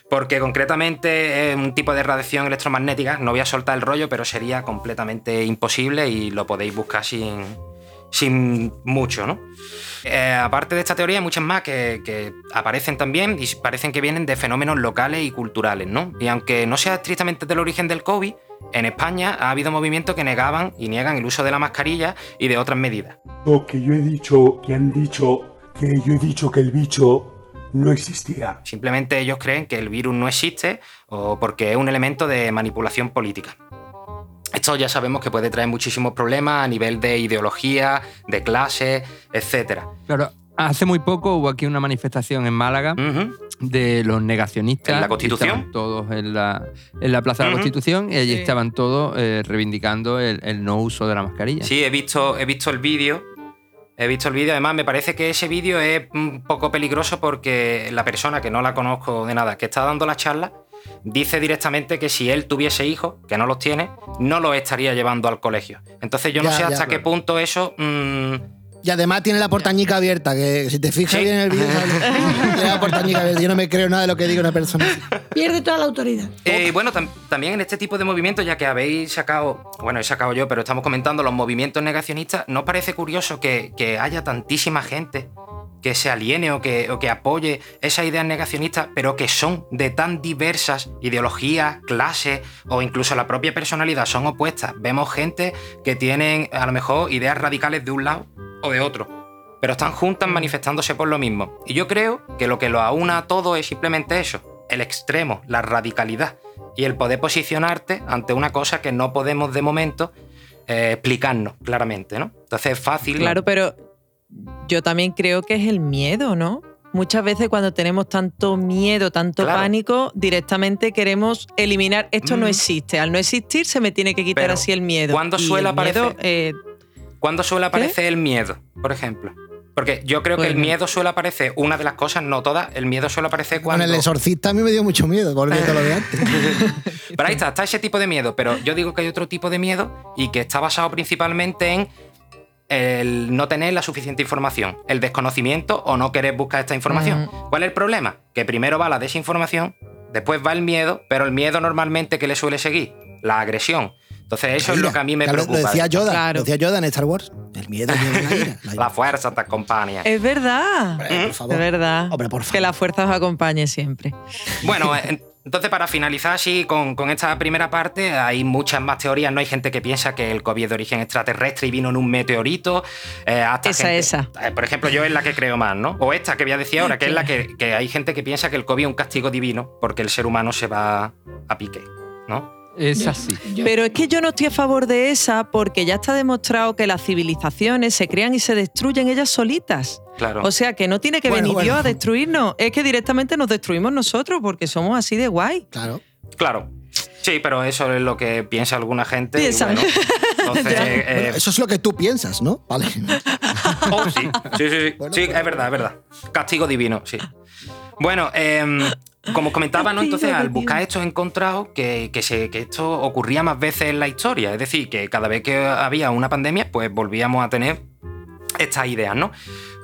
porque concretamente un tipo de radiación electromagnética, no voy a soltar el rollo, pero sería completamente imposible y lo podéis buscar sin, sin mucho, ¿no? Eh, aparte de esta teoría, hay muchas más que, que aparecen también y parecen que vienen de fenómenos locales y culturales, ¿no? Y aunque no sea estrictamente del origen del COVID, en España ha habido movimientos que negaban y niegan el uso de la mascarilla y de otras medidas. No, que yo he dicho, que han dicho, que yo he dicho que el bicho no existía. Simplemente ellos creen que el virus no existe o porque es un elemento de manipulación política. Esto ya sabemos que puede traer muchísimos problemas a nivel de ideología, de clase, etcétera. Claro, hace muy poco hubo aquí una manifestación en Málaga de los negacionistas. ¿En la Constitución? estaban todos en la, en la Plaza de la. Constitución y allí Sí. estaban todos eh, reivindicando el, el no uso de la mascarilla. Sí, he visto, he visto el vídeo. He visto el vídeo. Además, me parece que ese vídeo es un poco peligroso porque la persona que no la conozco de nada, que está dando la charla, dice directamente que si él tuviese hijos, que no los tiene, no los estaría llevando al colegio. Entonces yo no sé ya, hasta qué claro. punto eso. mm, Y además tiene la portañica abierta, que si te fijas bien en el vídeo, tiene la portañica abierta. Yo no me creo nada de lo que diga una persona. Pierde toda la autoridad. Eh, bueno, tam- también en este tipo de movimientos, ya que habéis sacado, bueno, he sacado yo, pero estamos comentando los movimientos negacionistas, ¿no parece curioso que, que haya tantísima gente que se aliene o que, o que apoye esas ideas negacionistas, pero que son de tan diversas ideologías, clases o incluso la propia personalidad son opuestas? Vemos gente que tienen a lo mejor ideas radicales de un lado o de otro. Pero están juntas manifestándose por lo mismo. Y yo creo que lo que lo aúna a todo es simplemente eso, el extremo, la radicalidad y el poder posicionarte ante una cosa que no podemos de momento eh, explicarnos claramente, ¿no? Entonces es fácil. Claro, pero yo también creo que es el miedo, ¿no? muchas veces cuando tenemos tanto miedo, tanto Claro. pánico, directamente queremos eliminar esto no existe. Al no existir se me tiene que quitar Pero, así el miedo. ¿cuándo Y suele el miedo, aparecer? eh, ¿Cuándo suele aparecer el miedo, por ejemplo? Porque yo creo que el miedo suele aparecer, una de las cosas, no todas, el miedo suele aparecer Con cuando... el exorcista a mí me dio mucho miedo, volviendo a lo de antes. Pero ahí está, está ese tipo de miedo. Pero yo digo que hay otro tipo de miedo y que está basado principalmente en el no tener la suficiente información, el desconocimiento o no querer buscar esta información. ¿Cuál es el problema? Que primero va la desinformación, después va el miedo, pero el miedo normalmente que le suele seguir, la agresión. Entonces eso es lo que a mí me preocupa. Lo decía Yoda, Claro. lo decía Yoda en Star Wars. El miedo la ira. La ira. La fuerza te acompaña. es verdad. Hombre, por favor. Es verdad. Hombre, por favor. Que la fuerza os acompañe siempre. Bueno, en- entonces para finalizar así con, con esta primera parte, hay muchas más teorías, ¿no? Hay gente que piensa que el COVID es de origen extraterrestre y vino en un meteorito. eh, hasta Esa, gente- esa. eh, por ejemplo, yo es la que creo más, ¿no? O esta que voy a decir ahora, que es la que, que hay gente que piensa que el COVID es un castigo divino porque el ser humano se va a pique, ¿no? Es así. Pero es que yo no estoy a favor de esa porque ya está demostrado que las civilizaciones se crean y se destruyen ellas solitas. Claro. O sea que no tiene que Bueno, venir bueno. Dios a destruirnos, es que directamente nos destruimos nosotros porque somos así de guay. Claro. Claro. Sí, pero eso es lo que piensa alguna gente. bueno, entonces, Ya. eh, Bueno, eso es lo que tú piensas, ¿no? Vale. Oh, sí, sí, sí, sí. Bueno, Sí, es verdad, es verdad. Castigo divino, sí. Bueno, em, como os comentaba, ¿no? Entonces, al buscar esto he encontrado que, que, se- que esto ocurría más veces en la historia. Es decir, que cada vez que había una pandemia, pues volvíamos a tener estas ideas, ¿no?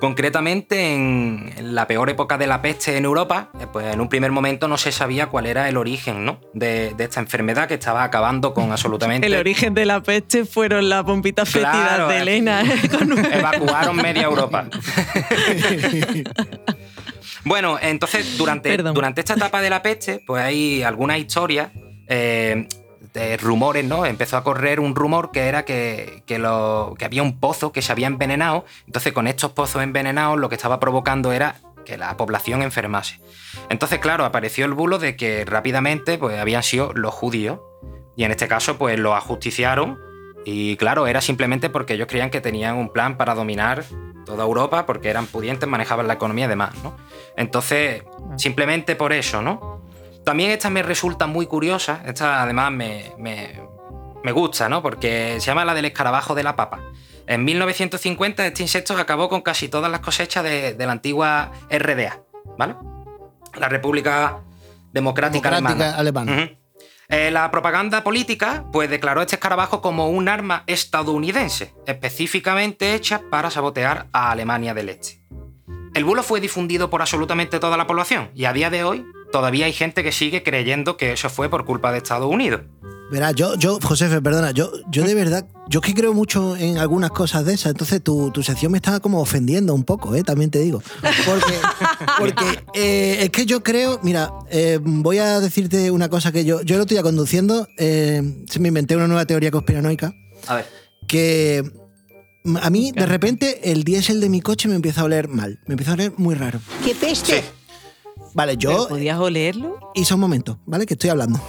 Concretamente, en la peor época de la peste en Europa, eh, pues en un primer momento no se sabía cuál era el origen, ¿no? De, de esta enfermedad que estaba acabando con absolutamente... El origen de la peste fueron las pompitas fétidas Claro, de Elena. ¿eh? Evacuaron media Europa. bueno, entonces durante, durante esta etapa de la peste, pues hay algunas historias, eh, de rumores, ¿no? Empezó a correr un rumor que era que, que lo- que había un pozo que se había envenenado. Entonces, con estos pozos envenenados, lo que estaba provocando era que la población enfermase. Entonces, claro, apareció el bulo de que rápidamente pues, habían sido los judíos. Y en este caso, pues los ajusticiaron. Y claro, era simplemente porque ellos creían que tenían un plan para dominar toda Europa, porque eran pudientes, manejaban la economía y demás, ¿no? Entonces, simplemente por eso, ¿no? También esta me resulta muy curiosa, esta además me, me- me gusta, ¿no? Porque se llama la del escarabajo de la papa. En 1950 este insecto acabó con casi todas las cosechas de, de la antigua RDA, ¿vale? La República Democrática, Democrática Alemana. Eh, la propaganda política pues declaró este escarabajo como un arma estadounidense, específicamente hecha para sabotear a Alemania del Este. El bulo fue difundido por absolutamente toda la población y a día de hoy todavía hay gente que sigue creyendo que eso fue por culpa de Estados Unidos. Verás, yo, yo, Josefe, perdona, yo, yo de verdad, yo es que creo mucho en algunas cosas de esas, entonces tu, tu sección me estaba como ofendiendo un poco, ¿eh? también te digo. Porque, porque eh, es que yo creo, mira, eh, voy a decirte una cosa que yo, yo lo estoy conduciendo, eh, se me inventé una nueva teoría conspiranoica, A ver. que a mí de repente el diésel de mi coche me empieza a oler mal, me empieza a oler muy raro. ¡Qué peste! Vale, yo... ¿Pero ¿Podías olerlo? Hizo un momento, ¿vale? Que estoy hablando.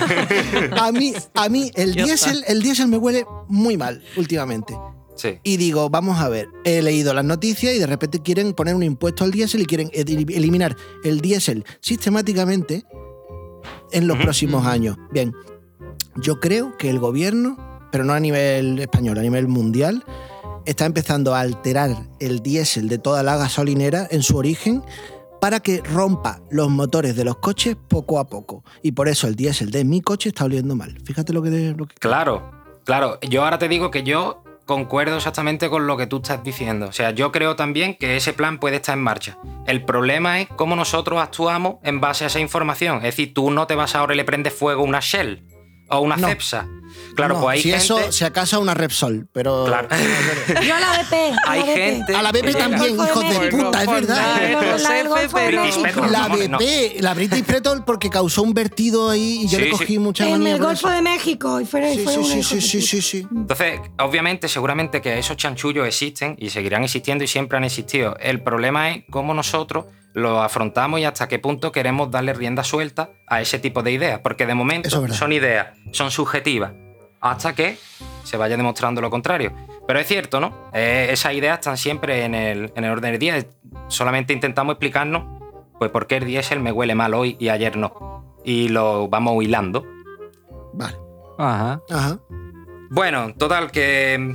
a mí, a mí el diésel, el diésel me huele muy mal últimamente. Sí. Y digo, vamos a ver, he leído las noticias y de repente quieren poner un impuesto al diésel y quieren eliminar el diésel sistemáticamente en los próximos años. Bien, yo creo que el gobierno, pero no a nivel español, a nivel mundial, está empezando a alterar el diésel de toda la gasolinera en su origen para que rompa los motores de los coches poco a poco. Y por eso el diésel de mi coche está oliendo mal. Fíjate lo que... Lo que... Claro, claro. Yo ahora te digo que yo concuerdo exactamente con lo que tú estás diciendo. O sea, yo creo también que ese plan puede estar en marcha. El problema es cómo nosotros actuamos en base a esa información. Es decir, tú no te vas ahora y le prendes fuego una Shell o una No. Cepsa. Claro, No, pues hay si gente... eso, si acaso una Repsol, pero... Claro. Yo a la BP. a Hay la BP. gente... A la BP también, hijos de puta, es verdad. la. BP, la British Petrol porque causó un vertido ahí y yo Sí, le cogí sí. mucha En el Golfo de México. Y Sí, sí, sí, sí, sí, sí. Entonces, obviamente, seguramente que esos chanchullos existen y seguirán existiendo y siempre han existido. El problema es cómo nosotros lo afrontamos y hasta qué punto queremos darle rienda suelta a ese tipo de ideas. Porque de es momento son ideas, son subjetivas, hasta que se vaya demostrando lo contrario. Pero es cierto, ¿no? Eh, esas ideas están siempre en el, en el orden del día. Solamente intentamos explicarnos pues por qué el diésel me huele mal hoy y ayer no. Y lo vamos hilando. Vale. Ajá. Ajá. Bueno, total, que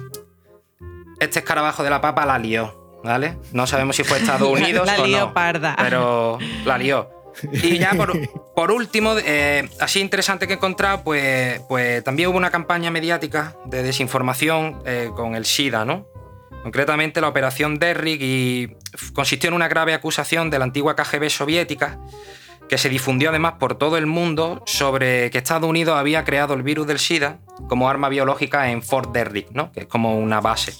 este escarabajo de la papa la lió, ¿vale? No sabemos si fue Estados Unidos La o lió no, parda. pero la lió. Y ya por, por último, eh, así interesante que he encontrado, pues, pues también hubo una campaña mediática de desinformación eh, con el SIDA, ¿no? Concretamente la operación Derrick y consistió en una grave acusación de la antigua KGB soviética que se difundió además por todo el mundo sobre que Estados Unidos había creado el virus del SIDA como arma biológica en Fort Derrick, ¿no? que es como una base.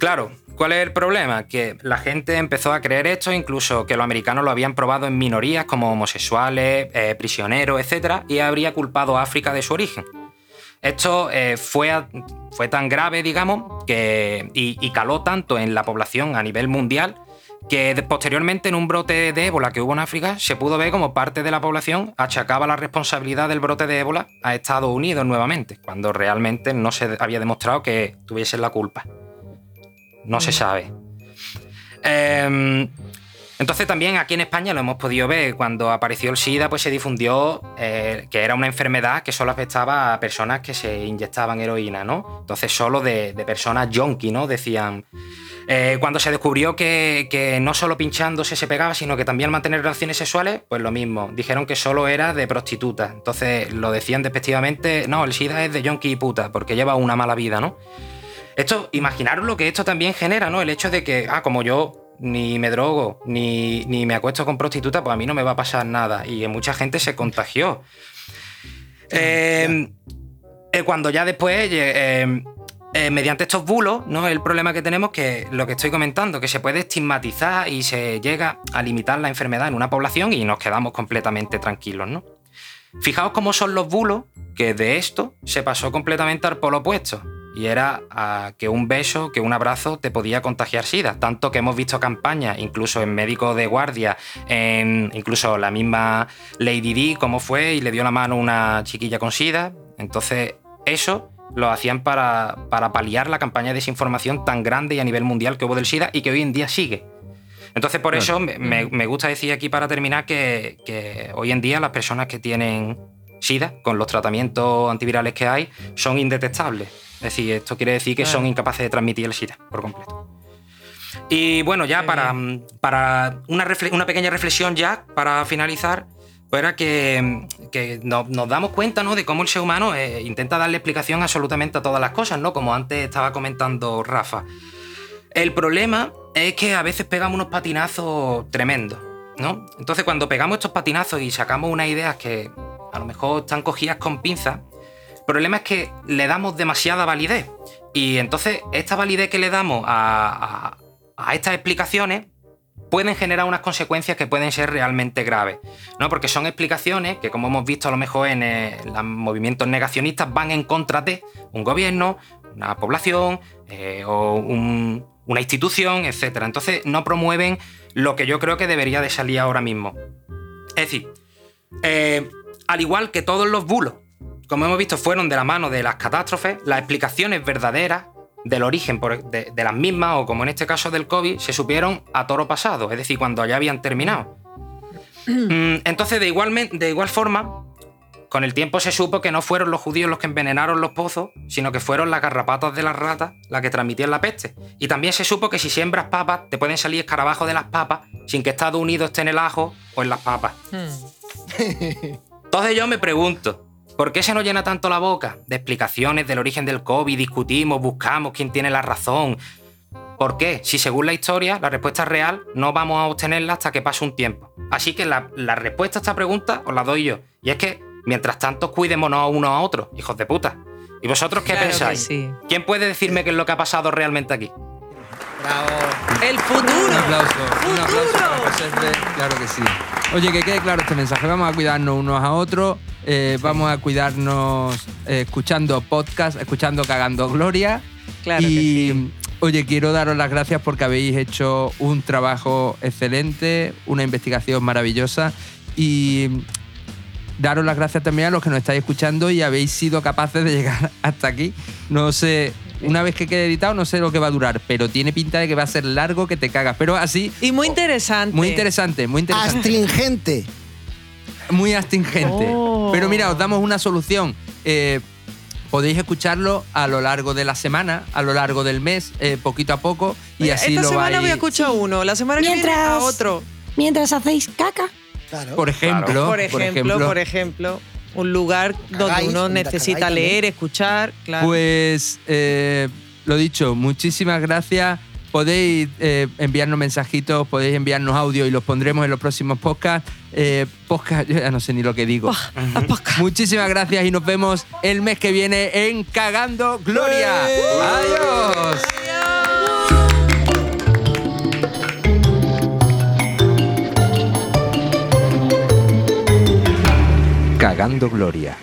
Claro, ¿cuál es el problema? Que la gente empezó a creer esto, incluso que los americanos lo habían probado en minorías como homosexuales, eh, prisioneros, etc. Y habría culpado a África de su origen. Esto eh, fue, fue tan grave, digamos, que, y, y caló tanto en la población a nivel mundial que posteriormente en un brote de ébola que hubo en África se pudo ver como parte de la población achacaba la responsabilidad del brote de ébola a Estados Unidos nuevamente, cuando realmente no se había demostrado que tuviesen la culpa. No se sabe. Em, entonces también aquí en España lo hemos podido ver. Cuando apareció el SIDA, pues se difundió eh, que era una enfermedad que solo afectaba a personas que se inyectaban heroína, ¿no? Entonces solo de, personas yonki, ¿no? Decían. Eh, cuando se descubrió que, que no solo pinchándose se pegaba, sino que también mantener relaciones sexuales, pues lo mismo. Dijeron que solo era de prostitutas. Entonces lo decían despectivamente, no, el SIDA es de yonki y puta, porque lleva una mala vida, ¿no? Esto, imaginaros lo que esto también genera, ¿no? El hecho de que, ah, como yo ni me drogo, ni, ni me acuesto con prostituta, pues a mí no me va a pasar nada. Y mucha gente se contagió. Eh, eh, cuando ya después, eh, eh, mediante estos bulos, ¿no? El problema que tenemos que lo que estoy comentando, que se puede estigmatizar y se llega a limitar la enfermedad en una población y nos quedamos completamente tranquilos, ¿no? Fijaos cómo son los bulos, que de esto se pasó completamente al polo opuesto. Y era a que un beso, que un abrazo te podía contagiar SIDA. Tanto que hemos visto campañas, incluso en médicos de guardia, en incluso la misma Lady Di, cómo fue, y le dio la mano a una chiquilla con SIDA. Entonces, eso lo hacían para, para paliar la campaña de desinformación tan grande y a nivel mundial que hubo del SIDA y que hoy en día sigue. Entonces, por eso me, me- me gusta decir aquí para terminar que, que hoy en día las personas que tienen SIDA, con los tratamientos antivirales que hay, son indetectables. Es decir, esto quiere decir que son incapaces de transmitir el SIDA por completo. Y bueno, ya para, para una, una pequeña reflexión ya, para finalizar, pues era que, que no- nos, damos cuenta ¿no? de cómo el ser humano eh, intenta darle explicación absolutamente a todas las cosas, ¿no? Como antes estaba comentando Rafa. El problema es que a veces pegamos unos patinazos tremendos, ¿no? Entonces, cuando pegamos estos patinazos y sacamos unas ideas que a lo mejor están cogidas con pinzas, problema es que le damos demasiada validez. Y entonces, esta validez que le damos a, a- a estas explicaciones pueden generar unas consecuencias que pueden ser realmente graves, ¿no? Porque son explicaciones que, como hemos visto a lo mejor en eh, los movimientos negacionistas, van en contra de un gobierno, una población eh, o un- una institución, etc. Entonces no promueven lo que yo creo que debería de salir ahora mismo. Es decir, eh, al igual que todos los bulos, como hemos visto, fueron de la mano de las catástrofes, las explicaciones verdaderas del origen por- de, de las mismas, o como en este caso del COVID, se supieron a toro pasado, es decir, cuando ya habían terminado. Mm, Entonces, de igual, de igual forma, con el tiempo se supo que no fueron los judíos los que envenenaron los pozos, sino que fueron las garrapatas de las ratas las que transmitían la peste. Y también se supo que si siembras papas, te pueden salir escarabajos de las papas sin que Estados Unidos esté en el ajo o en las papas. Entonces yo me pregunto, ¿por qué se nos llena tanto la boca de explicaciones del origen del COVID? Discutimos, buscamos quién tiene la razón. ¿Por qué? Si según la historia, la respuesta real no vamos a obtenerla hasta que pase un tiempo. Así que la, la respuesta a esta pregunta os la doy yo. Y es que, mientras tanto, cuidémonos unos a otros, hijos de puta. ¿Y vosotros qué Claro pensáis? sí. ¿Quién puede decirme qué es lo que ha pasado realmente aquí? El futuro. Un aplauso, un aplauso para José Fe, claro que sí. Oye, que quede claro este mensaje. Vamos a cuidarnos unos a otros, eh, vamos a cuidarnos eh, escuchando podcast, escuchando Cagando Gloria. Claro que y, oye, quiero daros las gracias porque habéis hecho un trabajo excelente, una investigación maravillosa y daros las gracias también a los que nos estáis escuchando y habéis sido capaces de llegar hasta aquí. No sé una vez que quede editado no sé lo que va a durar, pero tiene pinta de que va a ser largo que te cagas. Pero así, Y muy interesante. muy interesante, muy interesante. Astringente. Muy astringente. Oh. Pero mira, os damos una solución. Eh, podéis escucharlo a lo largo de la semana, a lo largo del mes, eh, poquito a poco, y Mira, así Esta lo semana vais. voy a escuchar uno, la semana que viene a Mientras- otro. Mientras hacéis caca. Claro. Por ejemplo, Por ejemplo, por ejemplo, un lugar donde Cagáis, uno mientras necesita leer, escuchar, claro. Pues eh, lo dicho, muchísimas gracias. Podéis eh, enviarnos mensajitos, podéis enviarnos audio y los pondremos en los próximos podcasts. Eh, podcast, yo ya no sé ni lo que digo. Muchísimas gracias y nos vemos el mes que viene en Cagando Gloria. Adiós. Cagando Gloria.